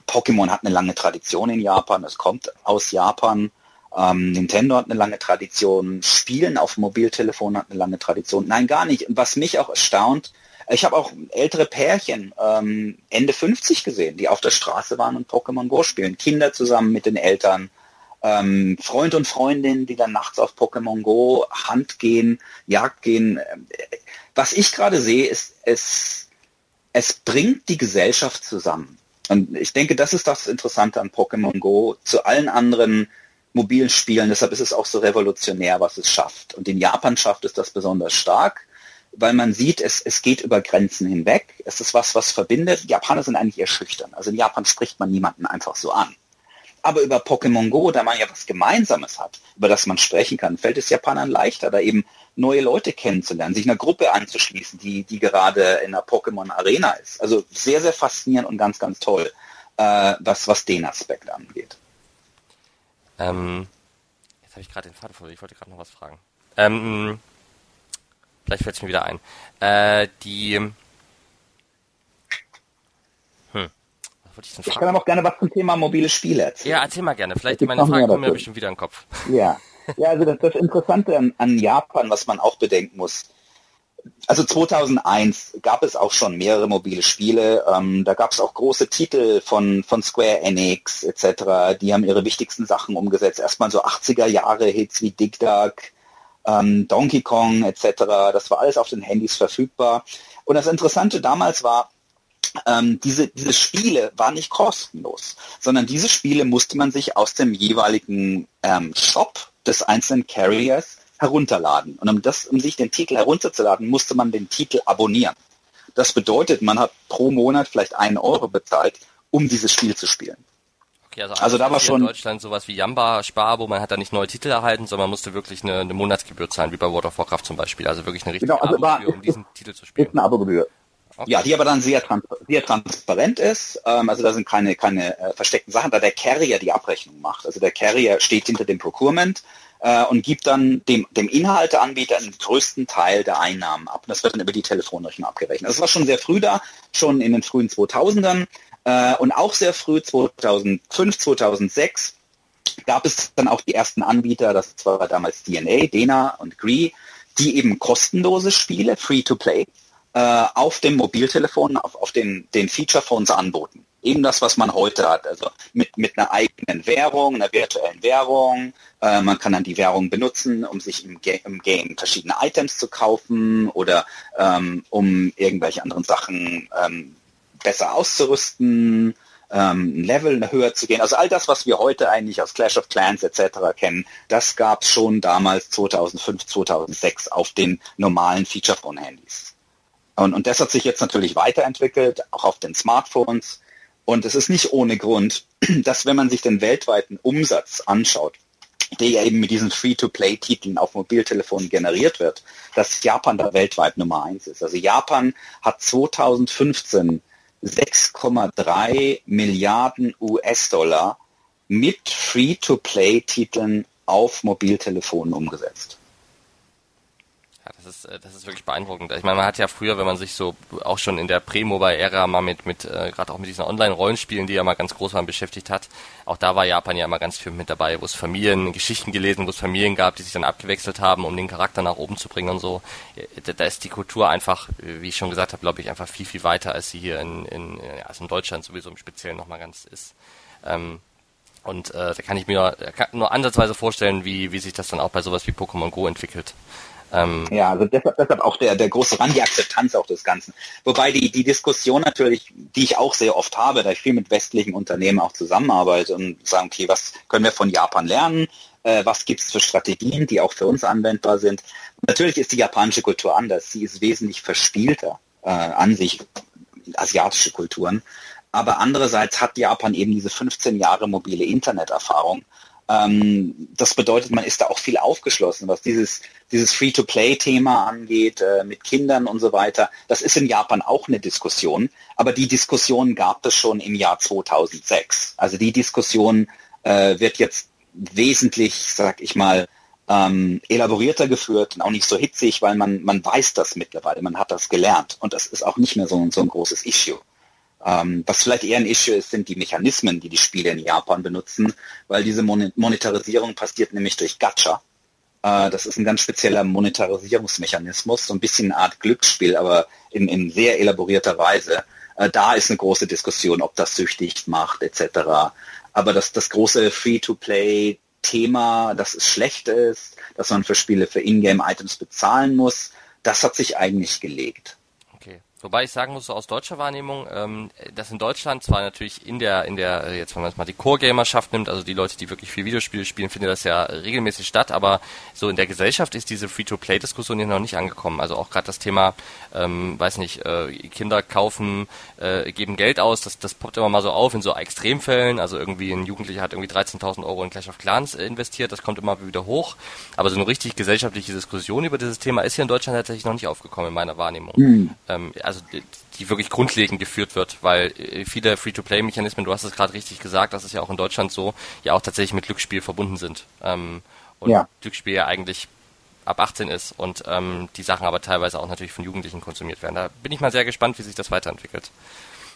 Pokémon hat eine lange Tradition in Japan, es kommt aus Japan. Ähm, Nintendo hat eine lange Tradition, Spielen auf Mobiltelefon hat eine lange Tradition. Nein, gar nicht. Was mich auch erstaunt, ich habe auch ältere Pärchen ähm, Ende 50 gesehen, die auf der Straße waren und Pokémon Go spielen. Kinder zusammen mit den Eltern, ähm, Freund und Freundin, die dann nachts auf Pokémon Go Hand gehen, Jagd gehen. Was ich gerade sehe, ist, es, es bringt die Gesellschaft zusammen. Und ich denke, das ist das Interessante an Pokémon Go zu allen anderen mobilen Spielen. Deshalb ist es auch so revolutionär, was es schafft. Und in Japan schafft es das besonders stark, weil man sieht, es, es geht über Grenzen hinweg. Es ist was, was verbindet. Japaner sind eigentlich eher schüchtern. Also in Japan spricht man niemanden einfach so an. Aber über Pokémon Go, da man ja was Gemeinsames hat, über das man sprechen kann, fällt es Japanern leichter, da eben neue Leute kennenzulernen, sich einer Gruppe anzuschließen, die, die gerade in einer Pokémon Arena ist. Also sehr, sehr faszinierend und ganz, ganz toll, äh, was, was den Aspekt angeht. Ähm, jetzt habe ich gerade den Faden vor, ich wollte gerade noch was fragen. Ähm, vielleicht fällt es mir wieder ein. Äh, die ich, ich kann aber auch gerne was zum Thema mobile Spiele erzählen. Ja, erzähl mal gerne. Vielleicht meine Fragen kommen mir bestimmt wieder in den Kopf. Ja, ja also das, das Interessante an, an Japan, was man auch bedenken muss, also 2001 gab es auch schon mehrere mobile Spiele. Ähm, da gab es auch große Titel von, von Square Enix etc. Die haben ihre wichtigsten Sachen umgesetzt. Erstmal so 80er Jahre Hits wie Dig Dug, ähm, Donkey Kong etc. Das war alles auf den Handys verfügbar. Und das Interessante damals war, ähm, diese, diese Spiele waren nicht kostenlos, sondern diese Spiele musste man sich aus dem jeweiligen ähm, Shop des einzelnen Carriers herunterladen. Und um, das, um sich den Titel herunterzuladen, musste man den Titel abonnieren. Das bedeutet, man hat pro Monat vielleicht einen Euro bezahlt, um dieses Spiel zu spielen. Okay, also, also da war schon in Deutschland sowas wie Jamba Spar, wo man hat da nicht neue Titel erhalten, sondern man musste wirklich eine, eine Monatsgebühr zahlen, wie bei World of Warcraft zum Beispiel. Also wirklich eine richtige genau, also Abogebühr, um diesen Titel zu spielen. Eine Abogebühr. Okay. Ja, die aber dann sehr, sehr transparent ist. Ähm, also da sind keine, keine äh, versteckten Sachen, da der Carrier die Abrechnung macht. Also der Carrier steht hinter dem Procurement äh, und gibt dann dem, dem Inhalteanbieter den größten Teil der Einnahmen ab. Und das wird dann über die Telefonrechnung abgerechnet. Das war schon sehr früh da, schon in den frühen 2000ern äh, und auch sehr früh 2005, 2006 gab es dann auch die ersten Anbieter, das war damals DNA, Dena und Gree, die eben kostenlose Spiele, Free-to-Play, äh, auf dem Mobiltelefon, auf, auf den, den Feature-Phones anboten. Eben das, was man heute hat, also mit, mit einer eigenen Währung, einer virtuellen Währung. Äh, man kann dann die Währung benutzen, um sich im, Ga im Game verschiedene Items zu kaufen oder ähm, um irgendwelche anderen Sachen ähm, besser auszurüsten, ähm, ein Level höher zu gehen. Also all das, was wir heute eigentlich aus Clash of Clans etc. kennen, das gab es schon damals 2005, 2006 auf den normalen Feature-Phone-Handys. Und, und das hat sich jetzt natürlich weiterentwickelt, auch auf den Smartphones. Und es ist nicht ohne Grund, dass wenn man sich den weltweiten Umsatz anschaut, der ja eben mit diesen Free-to-Play-Titeln auf Mobiltelefonen generiert wird, dass Japan da weltweit Nummer eins ist. Also Japan hat 2015 6,3 Milliarden US-Dollar mit Free-to-Play-Titeln auf Mobiltelefonen umgesetzt. Ja, das ist, äh, das ist wirklich beeindruckend. Ich meine, man hat ja früher, wenn man sich so auch schon in der Prä-Mobile-Ära mal mit, mit äh, gerade auch mit diesen Online-Rollenspielen, die ja mal ganz groß waren, beschäftigt hat, auch da war Japan ja immer ganz viel mit dabei, wo es Familien, Geschichten gelesen, wo es Familien gab, die sich dann abgewechselt haben, um den Charakter nach oben zu bringen und so. Da, da ist die Kultur einfach, wie ich schon gesagt habe, glaube ich, einfach viel, viel weiter, als sie hier in, in, also in Deutschland sowieso im Speziellen nochmal ganz ist. Ähm, und äh, da kann ich mir nur ansatzweise vorstellen, wie, wie sich das dann auch bei sowas wie Pokémon Go entwickelt. Ähm, ja, also deshalb, deshalb auch der, der große Rand, die Akzeptanz auch des Ganzen. Wobei die, die Diskussion natürlich, die ich auch sehr oft habe, da ich viel mit westlichen Unternehmen auch zusammenarbeite und sagen, okay, was können wir von Japan lernen? Äh, was gibt es für Strategien, die auch für uns anwendbar sind? Natürlich ist die japanische Kultur anders. Sie ist wesentlich verspielter äh, an sich, asiatische Kulturen. Aber andererseits hat Japan eben diese 15 Jahre mobile Interneterfahrung ähm, das bedeutet, man ist da auch viel aufgeschlossen, was dieses, dieses Free-to-Play-Thema angeht, äh, mit Kindern und so weiter. Das ist in Japan auch eine Diskussion, aber die Diskussion gab es schon im Jahr 2006. Also die Diskussion äh, wird jetzt wesentlich, sag ich mal, ähm, elaborierter geführt und auch nicht so hitzig, weil man, man weiß das mittlerweile, man hat das gelernt und das ist auch nicht mehr so, so ein großes Issue. Ähm, was vielleicht eher ein Issue ist, sind die Mechanismen, die die Spiele in Japan benutzen, weil diese Mon Monetarisierung passiert nämlich durch Gacha. Äh, das ist ein ganz spezieller Monetarisierungsmechanismus, so ein bisschen eine Art Glücksspiel, aber in, in sehr elaborierter Weise. Äh, da ist eine große Diskussion, ob das süchtig macht etc. Aber das, das große Free-to-Play Thema, dass es schlecht ist, dass man für Spiele für Ingame-Items bezahlen muss, das hat sich eigentlich gelegt. Wobei ich sagen muss, so aus deutscher Wahrnehmung, ähm, dass in Deutschland zwar natürlich in der, in der, jetzt wenn man es mal die Core-Gamerschaft nimmt, also die Leute, die wirklich viel Videospiele spielen, findet das ja regelmäßig statt, aber so in der Gesellschaft ist diese Free-to-Play-Diskussion hier noch nicht angekommen. Also auch gerade das Thema, ähm, weiß nicht, äh, Kinder kaufen, äh, geben Geld aus, das, das poppt immer mal so auf in so Extremfällen, also irgendwie ein Jugendlicher hat irgendwie 13.000 Euro in Clash of Clans äh, investiert, das kommt immer wieder hoch, aber so eine richtig gesellschaftliche Diskussion über dieses Thema ist hier in Deutschland tatsächlich noch nicht aufgekommen in meiner Wahrnehmung. Mhm. Ähm, also also die wirklich grundlegend geführt wird, weil äh, viele Free-to-Play-Mechanismen, du hast es gerade richtig gesagt, das ist ja auch in Deutschland so, ja auch tatsächlich mit Glücksspiel verbunden sind. Ähm, und ja. Glücksspiel ja eigentlich ab 18 ist und ähm, die Sachen aber teilweise auch natürlich von Jugendlichen konsumiert werden. Da bin ich mal sehr gespannt, wie sich das weiterentwickelt.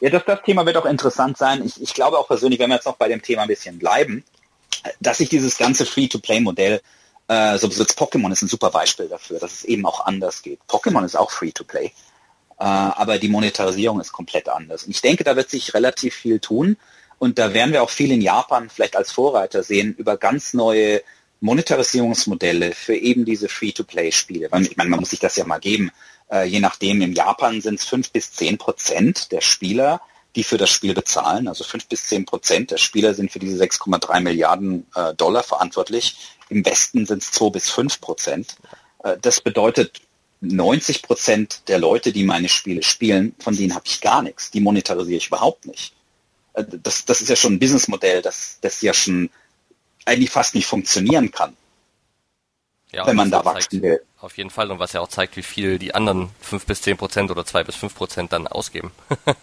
Ja, das, das Thema wird auch interessant sein. Ich, ich glaube auch persönlich, wenn wir jetzt noch bei dem Thema ein bisschen bleiben, dass sich dieses ganze Free-to-Play-Modell, äh, so jetzt Pokémon ist ein super Beispiel dafür, dass es eben auch anders geht. Pokémon ist auch Free-to-Play. Äh, aber die Monetarisierung ist komplett anders. Und ich denke, da wird sich relativ viel tun. Und da werden wir auch viel in Japan vielleicht als Vorreiter sehen über ganz neue Monetarisierungsmodelle für eben diese Free-to-Play-Spiele. Ich meine, man muss sich das ja mal geben. Äh, je nachdem, in Japan sind es fünf bis zehn Prozent der Spieler, die für das Spiel bezahlen. Also fünf bis zehn Prozent der Spieler sind für diese 6,3 Milliarden äh, Dollar verantwortlich. Im Westen sind es zwei bis fünf Prozent. Äh, das bedeutet 90 Prozent der Leute, die meine Spiele spielen, von denen habe ich gar nichts. Die monetarisiere ich überhaupt nicht. Äh, das, das ist ja schon ein Businessmodell, das, das ja schon eigentlich fast nicht funktionieren kann, ja, wenn man da wachsen will. Auf jeden Fall und was ja auch zeigt, wie viel die anderen fünf bis zehn Prozent oder zwei bis fünf Prozent dann ausgeben.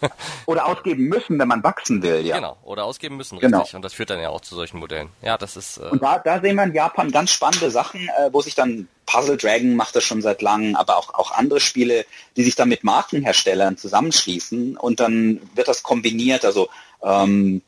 oder ausgeben müssen, wenn man wachsen will, ja. Genau, oder ausgeben müssen, genau. richtig. Genau. Und das führt dann ja auch zu solchen Modellen. Ja, das ist. Äh und da, da sehen wir in Japan ganz spannende Sachen, äh, wo sich dann Puzzle Dragon macht das schon seit langem, aber auch, auch andere Spiele, die sich dann mit Markenherstellern zusammenschließen und dann wird das kombiniert. Also ähm,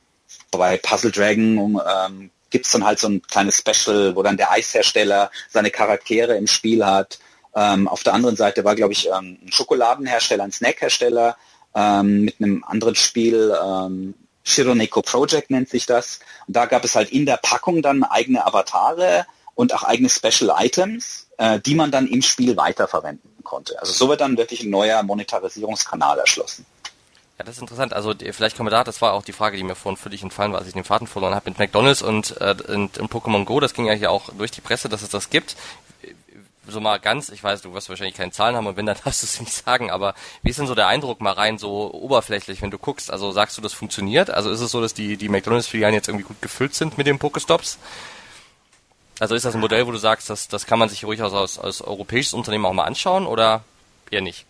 bei Puzzle Dragon ähm, gibt es dann halt so ein kleines Special, wo dann der Eishersteller seine Charaktere im Spiel hat. Ähm, auf der anderen Seite war, glaube ich, ähm, ein Schokoladenhersteller, ein Snackhersteller ähm, mit einem anderen Spiel, ähm, Shironeko Project nennt sich das. Und da gab es halt in der Packung dann eigene Avatare und auch eigene Special Items, äh, die man dann im Spiel weiterverwenden konnte. Also so wird dann wirklich ein neuer Monetarisierungskanal erschlossen. Ja, das ist interessant. Also vielleicht kommen wir da, das war auch die Frage, die mir vorhin völlig entfallen war, als ich den Faden verloren habe mit McDonalds und, äh, und, und Pokémon Go. Das ging ja hier auch durch die Presse, dass es das gibt. so mal ganz, ich weiß, du wirst wahrscheinlich keine Zahlen haben und wenn, dann darfst du es nicht sagen, aber wie ist denn so der Eindruck mal rein so oberflächlich, wenn du guckst? Also sagst du, das funktioniert? Also ist es so, dass die, die McDonalds-Filialen jetzt irgendwie gut gefüllt sind mit den Pokestops? Also ist das ein Modell, wo du sagst, das, das kann man sich ruhig als, als europäisches Unternehmen auch mal anschauen oder eher nicht?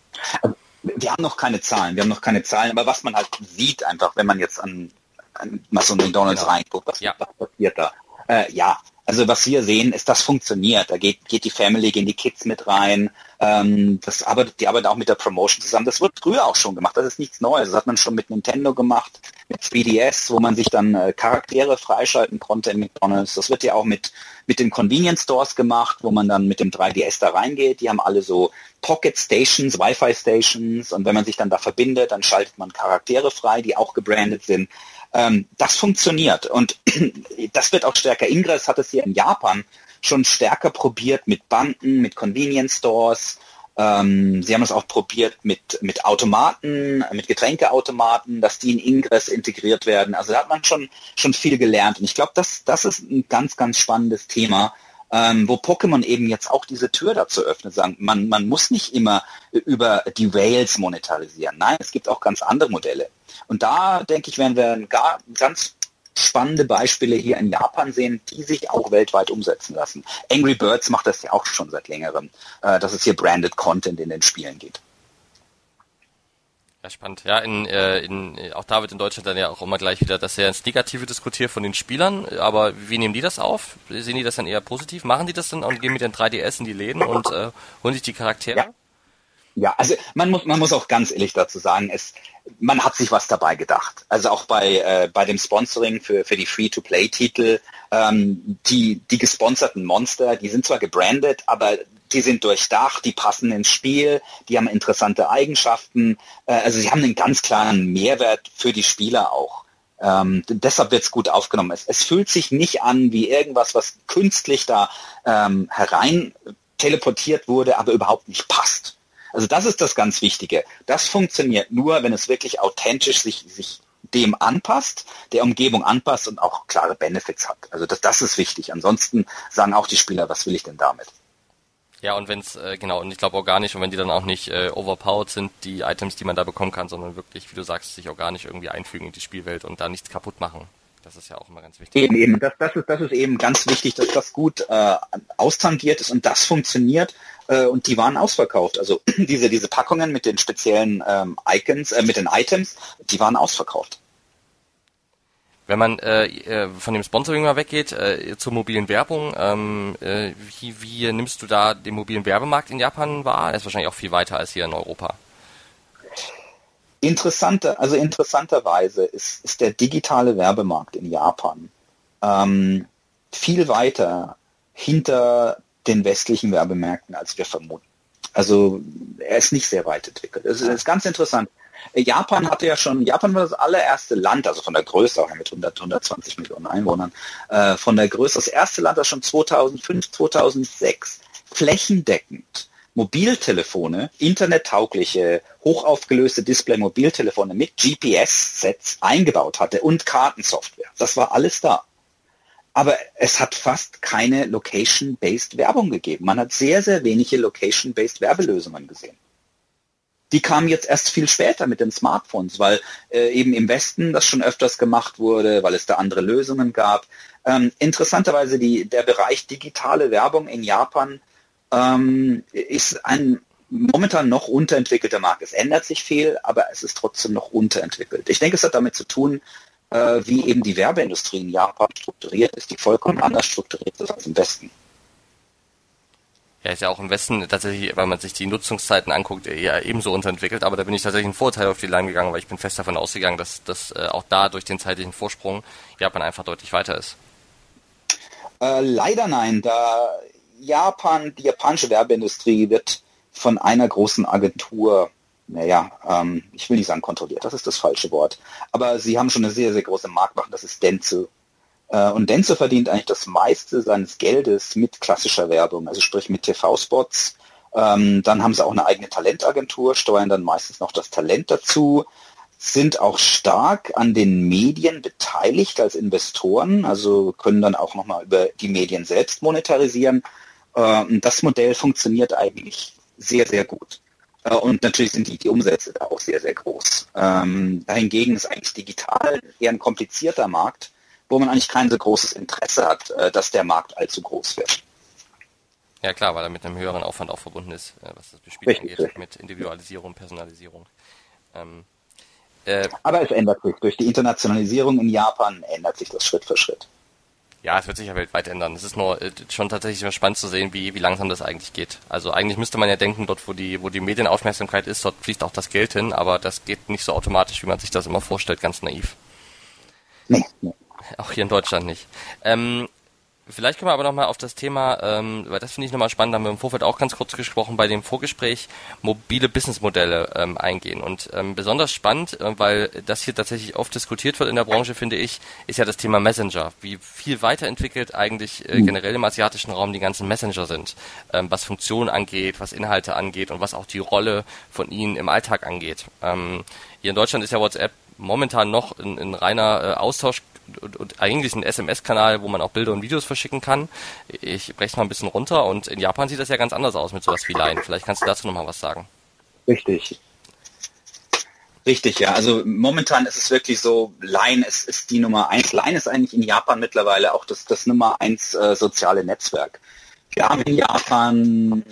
Wir haben noch keine Zahlen, wir haben noch keine Zahlen, aber was man halt sieht einfach, wenn man jetzt an, an mal so McDonalds genau. reinguckt, was, ja. was passiert da? Äh, ja, also was wir sehen, ist, das funktioniert. Da geht, geht die Family, gehen die Kids mit rein. Ähm, das arbeitet, die arbeiten auch mit der Promotion zusammen. Das wird früher auch schon gemacht. Das ist nichts Neues. Das hat man schon mit Nintendo gemacht, mit 3DS, wo man sich dann äh, Charaktere freischalten konnte in McDonalds. Das wird ja auch mit, mit den Convenience Stores gemacht, wo man dann mit dem 3DS da reingeht. Die haben alle so Pocket Stations, Wi-Fi Stations und wenn man sich dann da verbindet, dann schaltet man Charaktere frei, die auch gebrandet sind. Ähm, das funktioniert und das wird auch stärker. Ingress hat es hier in Japan schon stärker probiert mit Banken, mit Convenience Stores. Ähm, sie haben es auch probiert mit, mit Automaten, mit Getränkeautomaten, dass die in Ingress integriert werden. Also da hat man schon, schon viel gelernt. Und ich glaube, das, das ist ein ganz, ganz spannendes Thema, ähm, wo Pokémon eben jetzt auch diese Tür dazu öffnet, sagen, man, man muss nicht immer über die Rails monetarisieren. Nein, es gibt auch ganz andere Modelle. Und da, denke ich, werden wir gar, ganz spannende Beispiele hier in Japan sehen, die sich auch weltweit umsetzen lassen. Angry Birds macht das ja auch schon seit längerem, äh, dass es hier branded Content in den Spielen geht. Ja, spannend. Ja, in, äh, in, auch da wird in Deutschland dann ja auch immer gleich wieder das sehr ins Negative diskutiert von den Spielern. Aber wie nehmen die das auf? Sehen die das dann eher positiv? Machen die das dann und gehen mit den 3DS in die Läden und äh, holen sich die Charaktere? Ja. Ja, also man muss, man muss auch ganz ehrlich dazu sagen, es, man hat sich was dabei gedacht. Also auch bei, äh, bei dem Sponsoring für, für die Free-to-Play-Titel, ähm, die, die gesponserten Monster, die sind zwar gebrandet, aber die sind durchdacht, die passen ins Spiel, die haben interessante Eigenschaften. Äh, also sie haben einen ganz klaren Mehrwert für die Spieler auch. Ähm, deshalb wird es gut aufgenommen. Es, es fühlt sich nicht an wie irgendwas, was künstlich da ähm, herein teleportiert wurde, aber überhaupt nicht passt. Also das ist das ganz Wichtige. Das funktioniert nur, wenn es wirklich authentisch sich, sich dem anpasst, der Umgebung anpasst und auch klare Benefits hat. Also das, das ist wichtig. Ansonsten sagen auch die Spieler, was will ich denn damit? Ja, und wenn es, äh, genau, und ich glaube organisch, und wenn die dann auch nicht äh, overpowered sind, die Items, die man da bekommen kann, sondern wirklich, wie du sagst, sich organisch irgendwie einfügen in die Spielwelt und da nichts kaputt machen. Das ist ja auch immer ganz wichtig. Eben, eben. Das, das, ist, das ist eben ganz wichtig, dass das gut äh, austangiert ist und das funktioniert äh, und die waren ausverkauft. Also diese, diese Packungen mit den speziellen ähm, Icons, äh, mit den Items, die waren ausverkauft. Wenn man äh, äh, von dem Sponsoring mal weggeht äh, zur mobilen Werbung, ähm, äh, wie, wie nimmst du da den mobilen Werbemarkt in Japan wahr? Er ist wahrscheinlich auch viel weiter als hier in Europa. Interessante, also interessanterweise ist, ist der digitale Werbemarkt in Japan ähm, viel weiter hinter den westlichen Werbemärkten, als wir vermuten. Also er ist nicht sehr weit entwickelt. Das ist, ist ganz interessant. Japan hatte ja schon, Japan war das allererste Land, also von der Größe auch mit 100, 120 Millionen Einwohnern, äh, von der Größe, das erste Land, das schon 2005, 2006 flächendeckend Mobiltelefone, internettaugliche, hochaufgelöste Display-Mobiltelefone mit GPS-Sets eingebaut hatte und Kartensoftware. Das war alles da aber es hat fast keine Location-Based Werbung gegeben. Man hat sehr, sehr wenige Location-Based Werbelösungen gesehen. Die kamen jetzt erst viel später mit den Smartphones, weil äh, eben im Westen das schon öfters gemacht wurde, weil es da andere Lösungen gab. Ähm, interessanterweise die, der Bereich digitale Werbung in Japan ähm, ist ein momentan noch unterentwickelter Markt. Es ändert sich viel, aber es ist trotzdem noch unterentwickelt. Ich denke, es hat damit zu tun, äh, wie eben die Werbeindustrie in Japan strukturiert ist, die vollkommen anders strukturiert ist als im Westen. Ja, ist ja auch im Westen tatsächlich, weil man sich die Nutzungszeiten anguckt, ja ebenso unterentwickelt, aber da bin ich tatsächlich einen Vorteil auf die Line gegangen, weil ich bin fest davon ausgegangen, dass, dass äh, auch da durch den zeitlichen Vorsprung Japan einfach deutlich weiter ist. Äh, leider nein, da Japan, die japanische Werbeindustrie wird von einer großen Agentur naja, ähm, ich will nicht sagen kontrolliert, das ist das falsche Wort. Aber sie haben schon eine sehr, sehr große Marktmacht, das ist Denzu. Äh, und Denzu verdient eigentlich das meiste seines Geldes mit klassischer Werbung, also sprich mit TV-Spots. Ähm, dann haben sie auch eine eigene Talentagentur, steuern dann meistens noch das Talent dazu, sind auch stark an den Medien beteiligt als Investoren, also können dann auch nochmal über die Medien selbst monetarisieren. Äh, das Modell funktioniert eigentlich sehr, sehr gut. Äh, und natürlich sind die, die Umsätze da auch sehr, sehr groß. Ähm, dahingegen ist eigentlich digital eher ein komplizierter Markt, wo man eigentlich kein so großes Interesse hat, äh, dass der Markt allzu groß wird. Ja klar, weil er mit einem höheren Aufwand auch verbunden ist, was das Spiel angeht, richtig. mit Individualisierung, Personalisierung. Ähm, äh, Aber es ändert sich. Durch die Internationalisierung in Japan ändert sich das Schritt für Schritt. Ja, es wird sich ja weltweit ändern. Es ist nur äh, schon tatsächlich spannend zu sehen, wie, wie langsam das eigentlich geht. Also eigentlich müsste man ja denken, dort wo die, wo die Medienaufmerksamkeit ist, dort fließt auch das Geld hin, aber das geht nicht so automatisch, wie man sich das immer vorstellt, ganz naiv. Nee. nee. Auch hier in Deutschland nicht. Ähm, Vielleicht können wir aber nochmal auf das Thema, ähm, weil das finde ich nochmal spannend, da haben wir im Vorfeld auch ganz kurz gesprochen, bei dem Vorgespräch mobile Businessmodelle ähm, eingehen. Und ähm, besonders spannend, äh, weil das hier tatsächlich oft diskutiert wird in der Branche, finde ich, ist ja das Thema Messenger. Wie viel weiterentwickelt eigentlich äh, mhm. generell im asiatischen Raum die ganzen Messenger sind, ähm, was Funktionen angeht, was Inhalte angeht und was auch die Rolle von ihnen im Alltag angeht. Ähm, hier in Deutschland ist ja WhatsApp momentan noch ein, ein reiner äh, Austausch und, und eigentlich ein SMS-Kanal, wo man auch Bilder und Videos verschicken kann. Ich breche es mal ein bisschen runter und in Japan sieht das ja ganz anders aus mit sowas wie Line. Vielleicht kannst du dazu nochmal was sagen. Richtig. Richtig, ja. Also momentan ist es wirklich so, Line ist, ist die Nummer eins. Line ist eigentlich in Japan mittlerweile auch das, das Nummer eins äh, soziale Netzwerk. Wir haben in Japan,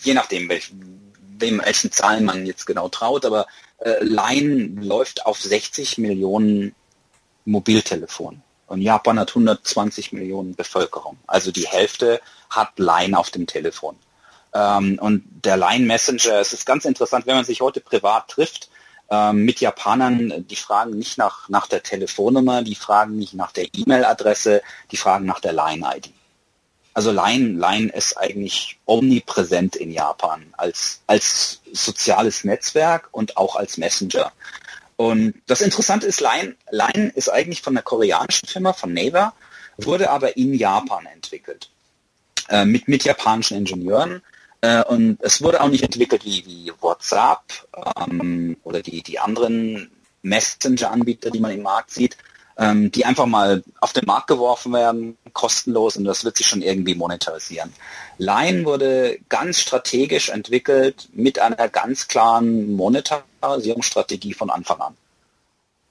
je nachdem, welch, wem welchen Zahlen man jetzt genau traut, aber äh, Line läuft auf 60 Millionen Mobiltelefon. Und Japan hat 120 Millionen Bevölkerung. Also die Hälfte hat Line auf dem Telefon. Ähm, und der Line Messenger, es ist ganz interessant, wenn man sich heute privat trifft ähm, mit Japanern, die fragen nicht nach, nach der Telefonnummer, die fragen nicht nach der E-Mail-Adresse, die fragen nach der Line-ID. Also Line, Line ist eigentlich omnipräsent in Japan als, als soziales Netzwerk und auch als Messenger. Und das Interessante ist, Line, Line ist eigentlich von einer koreanischen Firma, von Naver, wurde aber in Japan entwickelt. Äh, mit, mit japanischen Ingenieuren. Äh, und es wurde auch nicht entwickelt wie, wie WhatsApp ähm, oder die, die anderen Messenger-Anbieter, die man im Markt sieht, ähm, die einfach mal auf den Markt geworfen werden, kostenlos und das wird sich schon irgendwie monetarisieren. Line wurde ganz strategisch entwickelt mit einer ganz klaren Monetarisierungsstrategie von Anfang an.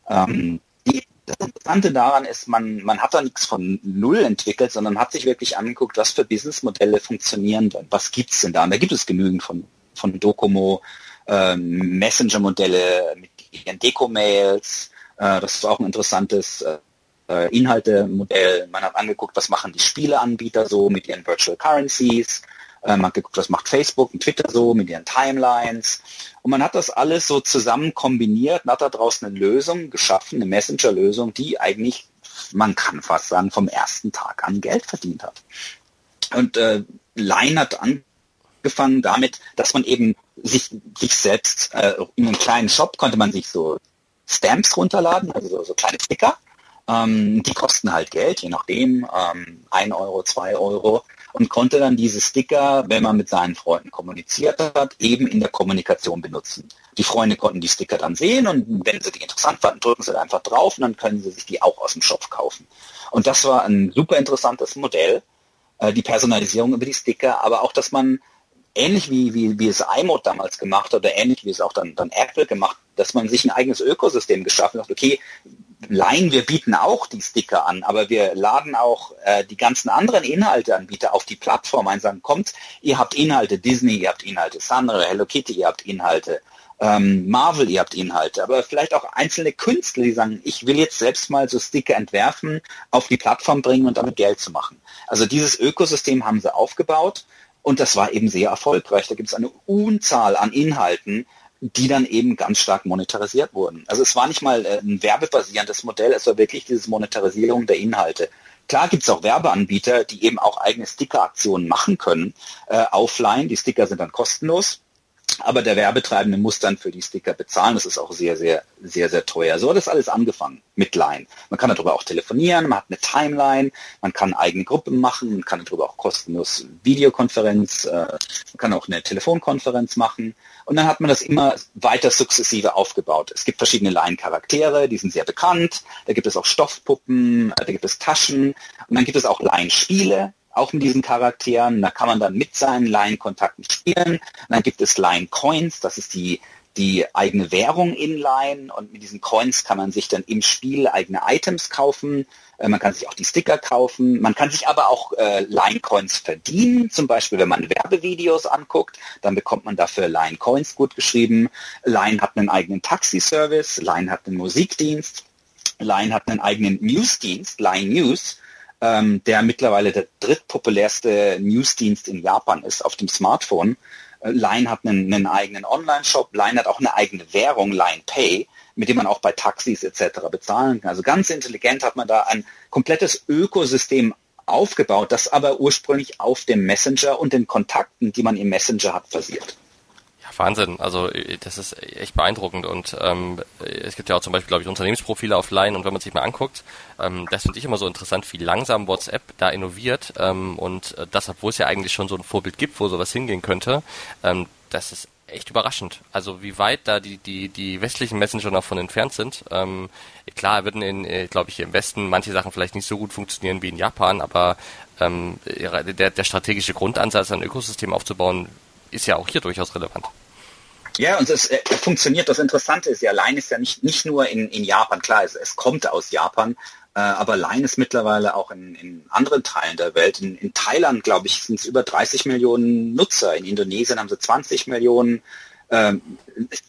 Ähm, die, das Interessante daran ist, man, man hat da nichts von Null entwickelt, sondern hat sich wirklich angeguckt, was für Businessmodelle funktionieren denn, was gibt es denn da? Und da gibt es genügend von, von Docomo, ähm, Messenger-Modelle mit ihren Deco-Mails, äh, das ist auch ein interessantes äh, Inhaltemodell. Man hat angeguckt, was machen die Spieleanbieter so mit ihren Virtual Currencies. Äh, man hat geguckt, was macht Facebook und Twitter so mit ihren Timelines. Und man hat das alles so zusammen kombiniert und hat daraus eine Lösung geschaffen, eine Messenger-Lösung, die eigentlich, man kann fast sagen, vom ersten Tag an Geld verdient hat. Und äh, Line hat angefangen damit, dass man eben sich, sich selbst äh, in einem kleinen Shop konnte man sich so Stamps runterladen, also so, so kleine Sticker. Ähm, die kosten halt Geld, je nachdem, ähm, 1 Euro, 2 Euro und konnte dann diese Sticker, wenn man mit seinen Freunden kommuniziert hat, eben in der Kommunikation benutzen. Die Freunde konnten die Sticker dann sehen und wenn sie die interessant fanden, drücken sie einfach drauf und dann können sie sich die auch aus dem Shop kaufen. Und das war ein super interessantes Modell, äh, die Personalisierung über die Sticker, aber auch, dass man ähnlich wie, wie, wie es iMode damals gemacht hat oder ähnlich wie es auch dann, dann Apple gemacht dass man sich ein eigenes Ökosystem geschaffen hat. Okay, Line, wir bieten auch die Sticker an, aber wir laden auch äh, die ganzen anderen Inhalteanbieter auf die Plattform ein, sagen, kommt, ihr habt Inhalte Disney, ihr habt Inhalte Sunray, Hello Kitty, ihr habt Inhalte ähm, Marvel, ihr habt Inhalte, aber vielleicht auch einzelne Künstler, die sagen, ich will jetzt selbst mal so Sticker entwerfen, auf die Plattform bringen und damit Geld zu machen. Also dieses Ökosystem haben sie aufgebaut und das war eben sehr erfolgreich. Da gibt es eine Unzahl an Inhalten, die dann eben ganz stark monetarisiert wurden. Also es war nicht mal äh, ein werbebasierendes Modell, es war wirklich diese Monetarisierung der Inhalte. Klar gibt es auch Werbeanbieter, die eben auch eigene Sticker-Aktionen machen können, äh, offline. Die Sticker sind dann kostenlos. Aber der Werbetreibende muss dann für die Sticker bezahlen. Das ist auch sehr, sehr, sehr, sehr teuer. So hat das alles angefangen mit Line. Man kann darüber auch telefonieren, man hat eine Timeline, man kann eigene Gruppen machen, man kann darüber auch kostenlos Videokonferenz, äh, man kann auch eine Telefonkonferenz machen. Und dann hat man das immer weiter sukzessive aufgebaut. Es gibt verschiedene Line-Charaktere, die sind sehr bekannt. Da gibt es auch Stoffpuppen, da gibt es Taschen und dann gibt es auch Line-Spiele auch mit diesen Charakteren. Da kann man dann mit seinen Line-Kontakten spielen. Dann gibt es Line-Coins, das ist die die eigene Währung in Line und mit diesen Coins kann man sich dann im Spiel eigene Items kaufen. Äh, man kann sich auch die Sticker kaufen. Man kann sich aber auch äh, Line-Coins verdienen. Zum Beispiel, wenn man Werbevideos anguckt, dann bekommt man dafür Line-Coins gut geschrieben. Line hat einen eigenen Taxi-Service. Line hat einen Musikdienst. Line hat einen eigenen Newsdienst, Line News, ähm, der mittlerweile der drittpopulärste Newsdienst in Japan ist auf dem Smartphone. Line hat einen, einen eigenen Online-Shop, Line hat auch eine eigene Währung, Line Pay, mit dem man auch bei Taxis etc. bezahlen kann. Also ganz intelligent hat man da ein komplettes Ökosystem aufgebaut, das aber ursprünglich auf dem Messenger und den Kontakten, die man im Messenger hat, basiert. Wahnsinn. Also äh, das ist echt beeindruckend und ähm, es gibt ja auch zum Beispiel, glaube ich, Unternehmensprofile auf Line und wenn man sich mal anguckt, ähm, das finde ich immer so interessant, wie langsam WhatsApp da innoviert ähm, und äh, das, obwohl es ja eigentlich schon so ein Vorbild gibt, wo sowas hingehen könnte, ähm, das ist echt überraschend. Also wie weit da die die die westlichen Messenger noch von entfernt sind. Ähm, klar würden in, äh, glaube ich, hier im Westen manche Sachen vielleicht nicht so gut funktionieren wie in Japan, aber ähm, der, der strategische Grundansatz, ein Ökosystem aufzubauen, ist ja auch hier durchaus relevant. Ja, und es äh, funktioniert. Das Interessante ist ja, Line ist ja nicht, nicht nur in, in Japan, klar, es, es kommt aus Japan, äh, aber Line ist mittlerweile auch in, in anderen Teilen der Welt. In, in Thailand, glaube ich, sind es über 30 Millionen Nutzer. In Indonesien haben sie 20 Millionen. Ähm,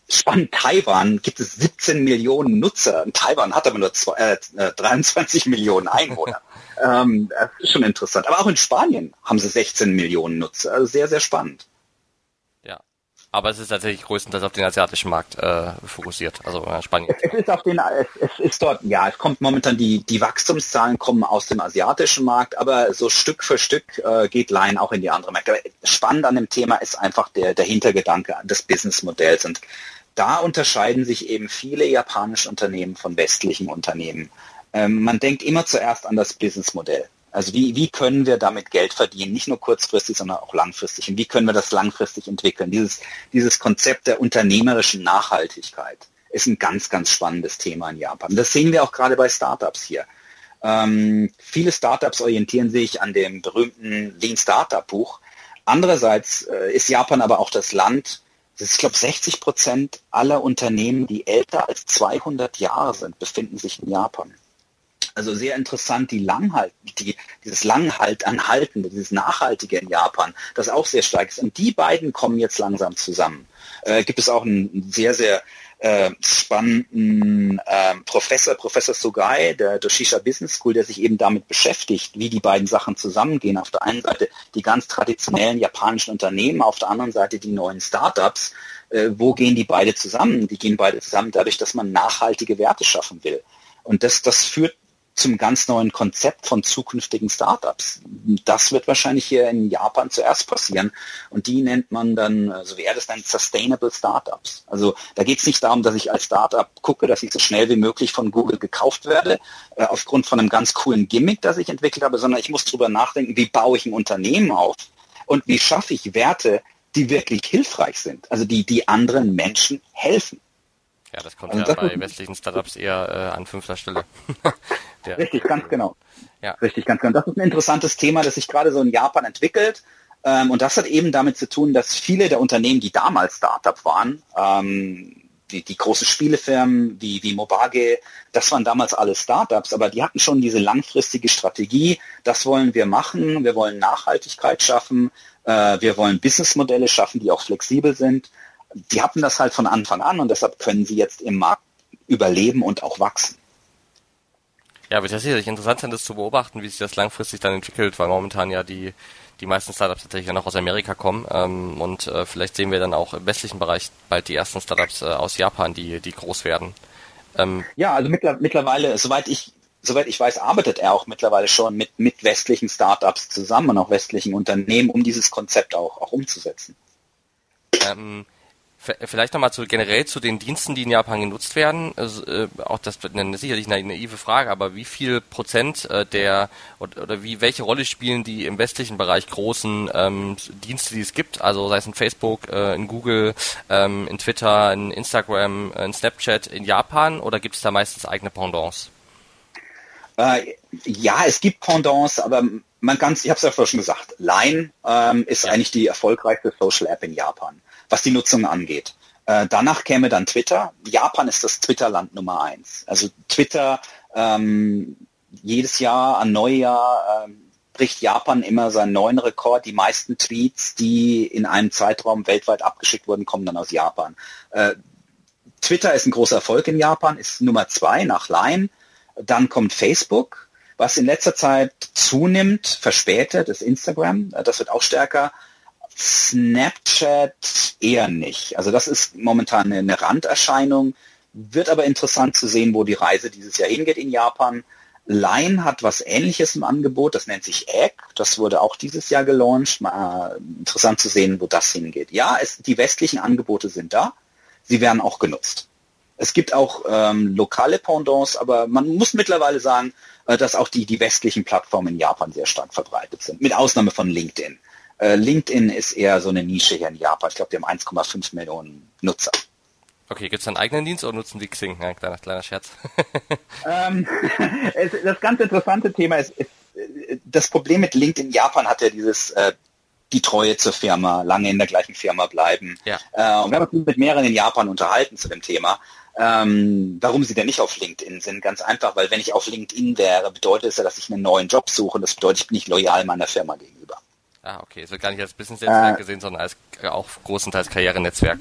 spannend, Taiwan gibt es 17 Millionen Nutzer. Taiwan hat aber nur zwei, äh, 23 Millionen Einwohner. ähm, das ist schon interessant. Aber auch in Spanien haben sie 16 Millionen Nutzer. Also sehr, sehr spannend. Aber es ist tatsächlich größtenteils auf den asiatischen Markt äh, fokussiert, also äh, Spanien. Es ist auf den, es, es ist dort, ja, es kommt momentan die die Wachstumszahlen kommen aus dem asiatischen Markt, aber so Stück für Stück äh, geht Line auch in die andere Märkte. Spannend an dem Thema ist einfach der der Hintergedanke des Businessmodells und da unterscheiden sich eben viele japanische Unternehmen von westlichen Unternehmen. Ähm, man denkt immer zuerst an das Businessmodell. Also wie, wie können wir damit Geld verdienen, nicht nur kurzfristig, sondern auch langfristig? Und wie können wir das langfristig entwickeln? Dieses, dieses Konzept der unternehmerischen Nachhaltigkeit ist ein ganz, ganz spannendes Thema in Japan. Das sehen wir auch gerade bei Startups hier. Ähm, viele Startups orientieren sich an dem berühmten Lean Startup Buch. Andererseits äh, ist Japan aber auch das Land, das ist, ich glaube, 60 Prozent aller Unternehmen, die älter als 200 Jahre sind, befinden sich in Japan. Also sehr interessant, die Langhalt, die, dieses Langhalt anhaltende, dieses Nachhaltige in Japan, das auch sehr stark ist. Und die beiden kommen jetzt langsam zusammen. Äh, gibt es auch einen sehr, sehr äh, spannenden äh, Professor, Professor Sugai, der Doshisha Business School, der sich eben damit beschäftigt, wie die beiden Sachen zusammengehen. Auf der einen Seite die ganz traditionellen japanischen Unternehmen, auf der anderen Seite die neuen Startups. Äh, wo gehen die beide zusammen? Die gehen beide zusammen dadurch, dass man nachhaltige Werte schaffen will. Und das, das führt zum ganz neuen Konzept von zukünftigen Startups. Das wird wahrscheinlich hier in Japan zuerst passieren und die nennt man dann, so also wie er das nennt, Sustainable Startups. Also da geht es nicht darum, dass ich als Startup gucke, dass ich so schnell wie möglich von Google gekauft werde, äh, aufgrund von einem ganz coolen Gimmick, das ich entwickelt habe, sondern ich muss darüber nachdenken, wie baue ich ein Unternehmen auf und wie schaffe ich Werte, die wirklich hilfreich sind, also die, die anderen Menschen helfen. Ja, das kommt also ja bei westlichen Startups eher äh, an fünfter Stelle. Der, Richtig, ganz genau. Ja. Richtig, ganz genau. Das ist ein interessantes Thema, das sich gerade so in Japan entwickelt. Ähm, und das hat eben damit zu tun, dass viele der Unternehmen, die damals Startup waren, ähm, die, die großen Spielefirmen wie, wie Mobage, das waren damals alle Startups, aber die hatten schon diese langfristige Strategie, das wollen wir machen, wir wollen Nachhaltigkeit schaffen, äh, wir wollen Businessmodelle schaffen, die auch flexibel sind. Die hatten das halt von Anfang an und deshalb können sie jetzt im Markt überleben und auch wachsen. Ja, wird ja sicherlich interessant sein, das zu beobachten, wie sich das langfristig dann entwickelt, weil momentan ja die die meisten Startups tatsächlich ja noch aus Amerika kommen ähm, und äh, vielleicht sehen wir dann auch im westlichen Bereich bald die ersten Startups äh, aus Japan, die die groß werden. Ähm, ja, also mittler mittlerweile, soweit ich soweit ich weiß, arbeitet er auch mittlerweile schon mit mit westlichen Startups zusammen und auch westlichen Unternehmen, um dieses Konzept auch auch umzusetzen. Ähm, Vielleicht nochmal zu, generell zu den Diensten, die in Japan genutzt werden. Also, äh, auch das wird eine, sicherlich eine naive Frage, aber wie viel Prozent äh, der oder, oder, wie welche Rolle spielen die im westlichen Bereich großen ähm, Dienste, die es gibt? Also sei es in Facebook, äh, in Google, ähm, in Twitter, in Instagram, in Snapchat in Japan oder gibt es da meistens eigene Pendants? Äh, ja, es gibt Pendants, aber man kann ich habe es ja vorhin schon gesagt, Line ähm, ist ja. eigentlich die erfolgreichste Social App in Japan, was die Nutzung angeht. Äh, danach käme dann Twitter. Japan ist das Twitter-Land Nummer eins. Also Twitter ähm, jedes Jahr an Neujahr ähm, bricht Japan immer seinen neuen Rekord. Die meisten Tweets, die in einem Zeitraum weltweit abgeschickt wurden, kommen dann aus Japan. Äh, Twitter ist ein großer Erfolg in Japan, ist Nummer zwei nach Line. Dann kommt Facebook, was in letzter Zeit zunimmt, verspätet, ist Instagram. Äh, das wird auch stärker. Snapchat eher nicht. Also das ist momentan eine Randerscheinung. Wird aber interessant zu sehen, wo die Reise dieses Jahr hingeht in Japan. Line hat was ähnliches im Angebot, das nennt sich Egg, das wurde auch dieses Jahr gelauncht. Mal interessant zu sehen, wo das hingeht. Ja, es, die westlichen Angebote sind da, sie werden auch genutzt. Es gibt auch ähm, lokale Pendants, aber man muss mittlerweile sagen, äh, dass auch die, die westlichen Plattformen in Japan sehr stark verbreitet sind, mit Ausnahme von LinkedIn. Äh, LinkedIn ist eher so eine Nische hier in Japan. Ich glaube, die haben 1,5 Millionen Nutzer. Okay, gibt es einen eigenen Dienst oder nutzen die Xing? Ja, kleiner, kleiner Scherz. ähm, es, das ganz interessante Thema ist, ist, das Problem mit LinkedIn Japan hat ja dieses äh, die Treue zur Firma, lange in der gleichen Firma bleiben. Ja. Äh, und wir haben uns mit mehreren in Japan unterhalten zu dem Thema. Ähm, warum sie denn nicht auf LinkedIn sind? Ganz einfach, weil wenn ich auf LinkedIn wäre, bedeutet es ja, dass ich einen neuen Job suche. Das bedeutet, ich bin nicht loyal meiner Firma gegenüber. Ah, okay. Es wird gar nicht als Business-Netzwerk äh, gesehen, sondern als auch großenteils Karrierenetzwerk.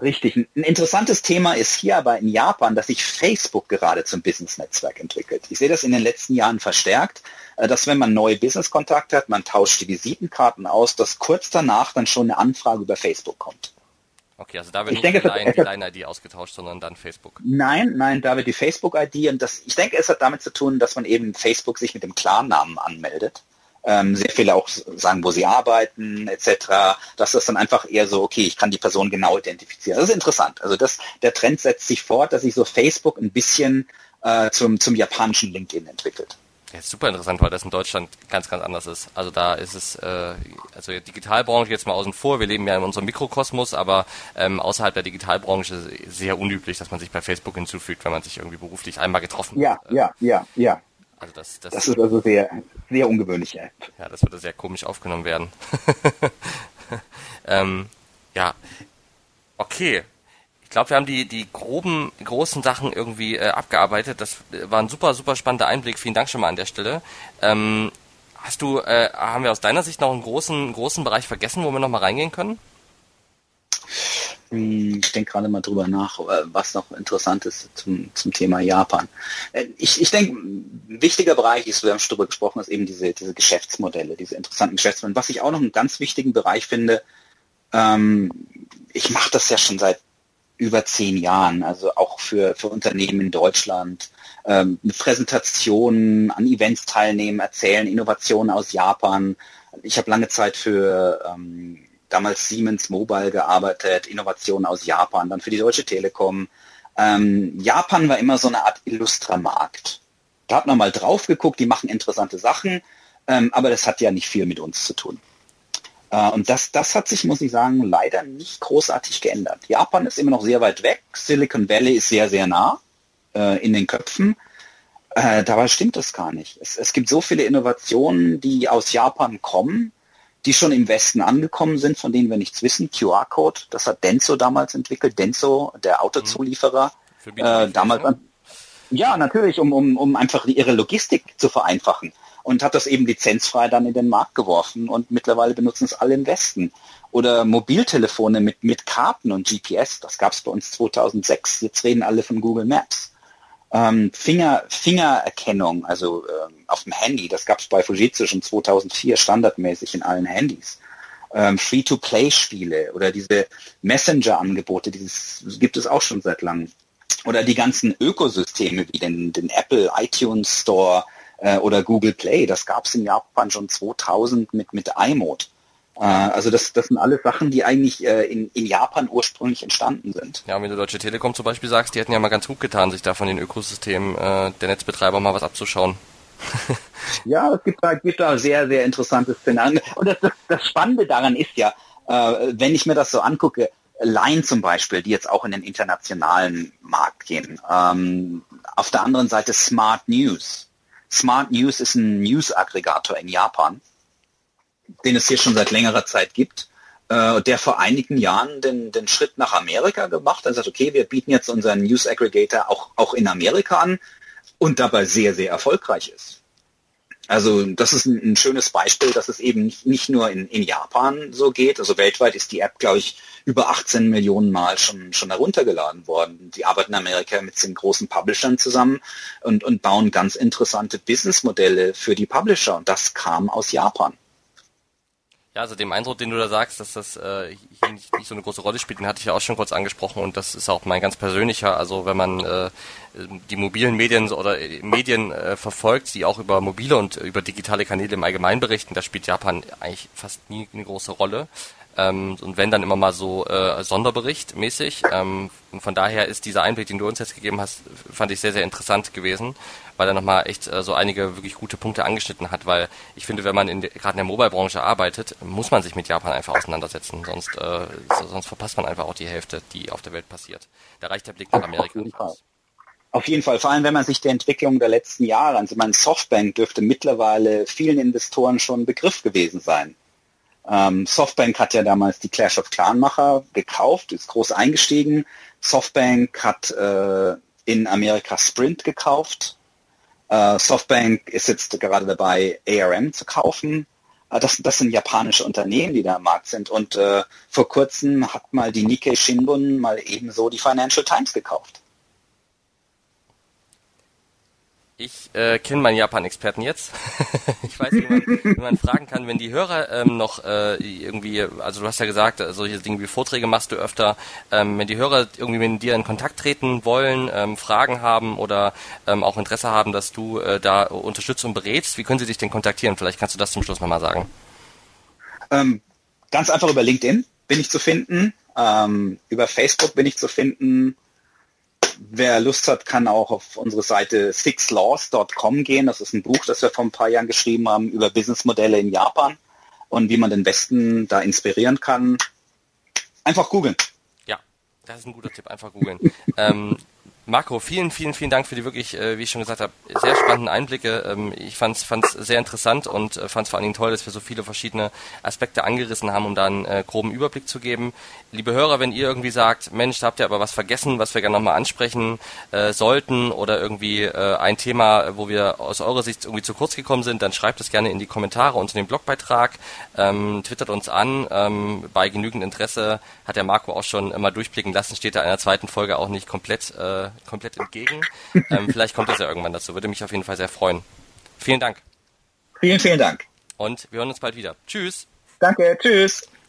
Richtig. Ein interessantes Thema ist hier aber in Japan, dass sich Facebook gerade zum Business-Netzwerk entwickelt. Ich sehe das in den letzten Jahren verstärkt, äh, dass wenn man neue Business-Kontakte hat, man tauscht die Visitenkarten aus, dass kurz danach dann schon eine Anfrage über Facebook kommt. Okay, also da wird ich nicht denke, die Line-ID ausgetauscht, sondern dann Facebook. Nein, nein, da wird die Facebook-ID und das, ich denke, es hat damit zu tun, dass man eben Facebook sich mit dem Klarnamen anmeldet ähm, sehr viele auch sagen, wo sie arbeiten, etc., dass das dann einfach eher so, okay, ich kann die Person genau identifizieren. Das ist interessant. Also das, der Trend setzt sich fort, dass sich so Facebook ein bisschen äh, zum, zum japanischen LinkedIn entwickelt. Ja, super interessant, weil das in Deutschland ganz, ganz anders ist. Also da ist es, äh, also Digitalbranche jetzt mal außen vor, wir leben ja in unserem Mikrokosmos, aber ähm, außerhalb der Digitalbranche sehr unüblich, dass man sich bei Facebook hinzufügt, wenn man sich irgendwie beruflich einmal getroffen ja, hat. Ja, ja, ja, ja. Also das, das, das ist also sehr, sehr ungewöhnlich. Ja, ja das würde sehr komisch aufgenommen werden. ähm, ja, okay. Ich glaube, wir haben die, die groben, großen Sachen irgendwie äh, abgearbeitet. Das war ein super, super spannender Einblick. Vielen Dank schon mal an der Stelle. Ähm, hast du, äh, haben wir aus deiner Sicht noch einen großen, großen Bereich vergessen, wo wir noch mal reingehen können? Hm, ich denke gerade mal drüber nach, äh, was noch interessant ist zum, zum Thema Japan. Äh, ich, ich denke, ein wichtiger Bereich ist, wir haben schon drüber gesprochen, ist eben diese, diese Geschäftsmodelle, diese interessanten Geschäftsmodelle. Was ich auch noch einen ganz wichtigen Bereich finde, ähm, ich mache das ja schon seit über zehn Jahren, also auch für, für Unternehmen in Deutschland, ähm, mit Präsentationen, an Events teilnehmen, erzählen, Innovationen aus Japan. Ich habe lange Zeit für ähm, damals Siemens Mobile gearbeitet, Innovationen aus Japan, dann für die Deutsche Telekom. Ähm, Japan war immer so eine Art Illustra-Markt. Da hat man mal drauf geguckt, die machen interessante Sachen, ähm, aber das hat ja nicht viel mit uns zu tun. Äh, und das, das hat sich, muss ich sagen, leider nicht großartig geändert. Japan ist immer noch sehr weit weg, Silicon Valley ist sehr, sehr nah äh, in den Köpfen. Äh, dabei stimmt das gar nicht. Es, es gibt so viele Innovationen, die aus Japan kommen, die schon im Westen angekommen sind, von denen wir nichts wissen. QR-Code, das hat Denso damals entwickelt. Denso, der Autozulieferer, mhm. äh, damals an, ja, natürlich, um, um, um einfach ihre Logistik zu vereinfachen. Und hat das eben lizenzfrei dann in den Markt geworfen und mittlerweile benutzen es alle im Westen. Oder Mobiltelefone mit, mit Karten und GPS, das gab es bei uns 2006. Jetzt reden alle von Google Maps. Ähm, Finger, Fingererkennung, also ähm, auf dem Handy, das gab es bei Fujitsu schon 2004 standardmäßig in allen Handys. Ähm, Free-to-Play-Spiele oder diese Messenger-Angebote, dieses gibt es auch schon seit langem. Oder die ganzen Ökosysteme wie den, den Apple iTunes Store äh, oder Google Play, das gab es in Japan schon 2000 mit, mit iMode. Äh, also das, das sind alles Sachen, die eigentlich äh, in, in Japan ursprünglich entstanden sind. Ja, und wenn du Deutsche Telekom zum Beispiel sagst, die hätten ja mal ganz gut getan, sich da von den Ökosystemen äh, der Netzbetreiber mal was abzuschauen. ja, es gibt da, gibt da sehr, sehr interessante Szenarien. Und das, das, das Spannende daran ist ja, äh, wenn ich mir das so angucke, Line zum Beispiel, die jetzt auch in den internationalen Markt gehen. Ähm, auf der anderen Seite Smart News. Smart News ist ein News-Aggregator in Japan, den es hier schon seit längerer Zeit gibt, äh, der vor einigen Jahren den, den Schritt nach Amerika gemacht hat. Er sagt, okay, wir bieten jetzt unseren News-Aggregator auch, auch in Amerika an und dabei sehr, sehr erfolgreich ist. Also das ist ein, ein, schönes Beispiel, dass es eben nicht, nicht nur in, in, Japan so geht. Also weltweit ist die App, glaube ich, über 18 Millionen Mal schon, schon heruntergeladen worden. Die arbeiten in Amerika mit den großen Publishern zusammen und, und bauen ganz interessante Businessmodelle für die Publisher. Und das kam aus Japan. Ja, also dem Eindruck, den du da sagst, dass das äh, hier nicht, nicht so eine große Rolle spielt, den hatte ich ja auch schon kurz angesprochen und das ist auch mein ganz persönlicher. Also wenn man äh, die mobilen Medien oder äh, Medien äh, verfolgt, die auch über mobile und über digitale Kanäle im Allgemeinen berichten, da spielt Japan eigentlich fast nie eine große Rolle. Ähm, und wenn dann immer mal so äh, Sonderbericht mäßig. Ähm, von daher ist dieser Einblick, den du uns jetzt gegeben hast, fand ich sehr, sehr interessant gewesen, weil er nochmal echt äh, so einige wirklich gute Punkte angeschnitten hat, weil ich finde, wenn man in gerade in der Mobile-Branche arbeitet, muss man sich mit Japan einfach auseinandersetzen, sonst, äh, sonst verpasst man einfach auch die Hälfte, die auf der Welt passiert. Da reicht der Blick nach Amerika nicht aus. Auf jeden Fall, vor allem wenn man sich die Entwicklung der letzten Jahre, also mein Softbank dürfte mittlerweile vielen Investoren schon ein Begriff gewesen sein. Ähm, Softbank hat ja damals die Clash of Clanmacher gekauft, ist groß eingestiegen. Softbank hat äh, in Amerika Sprint gekauft. Äh, Softbank ist jetzt gerade dabei, ARM zu kaufen. Äh, das, das sind japanische Unternehmen, die da am Markt sind. Und äh, vor kurzem hat mal die Nikkei Shinbun mal ebenso die Financial Times gekauft. Ich äh, kenne meinen Japan-Experten jetzt. ich weiß, wie man, wie man fragen kann, wenn die Hörer ähm, noch äh, irgendwie, also du hast ja gesagt, äh, solche Dinge wie Vorträge machst du öfter, ähm, wenn die Hörer irgendwie mit dir in Kontakt treten wollen, ähm, Fragen haben oder ähm, auch Interesse haben, dass du äh, da unterstützt und berätst, wie können sie dich denn kontaktieren? Vielleicht kannst du das zum Schluss nochmal sagen. Ähm, ganz einfach über LinkedIn bin ich zu finden, ähm, über Facebook bin ich zu finden, wer Lust hat, kann auch auf unsere Seite sixlaws.com gehen. Das ist ein Buch, das wir vor ein paar Jahren geschrieben haben über Businessmodelle in Japan und wie man den Westen da inspirieren kann. Einfach googeln. Ja, das ist ein guter Tipp. Einfach googeln. ähm, Marco, vielen, vielen, vielen Dank für die wirklich, äh, wie ich schon gesagt habe, sehr spannenden Einblicke. Ähm, ich fand es sehr interessant und äh, fand es vor allen Dingen toll, dass wir so viele verschiedene Aspekte angerissen haben, um da einen äh, groben Überblick zu geben. Liebe Hörer, wenn ihr irgendwie sagt, Mensch, da habt ihr aber was vergessen, was wir gerne nochmal ansprechen äh, sollten oder irgendwie äh, ein Thema, wo wir aus eurer Sicht irgendwie zu kurz gekommen sind, dann schreibt es gerne in die Kommentare unter dem Blogbeitrag, ähm, twittert uns an. Ähm, bei genügend Interesse hat der Marco auch schon immer durchblicken lassen, steht da in der zweiten Folge auch nicht komplett äh, komplett entgegen. Ähm, vielleicht kommt es ja irgendwann dazu. Würde mich auf jeden Fall sehr freuen. Vielen Dank. Vielen, vielen Dank. Und wir hören uns bald wieder. Tschüss. Danke. Tschüss.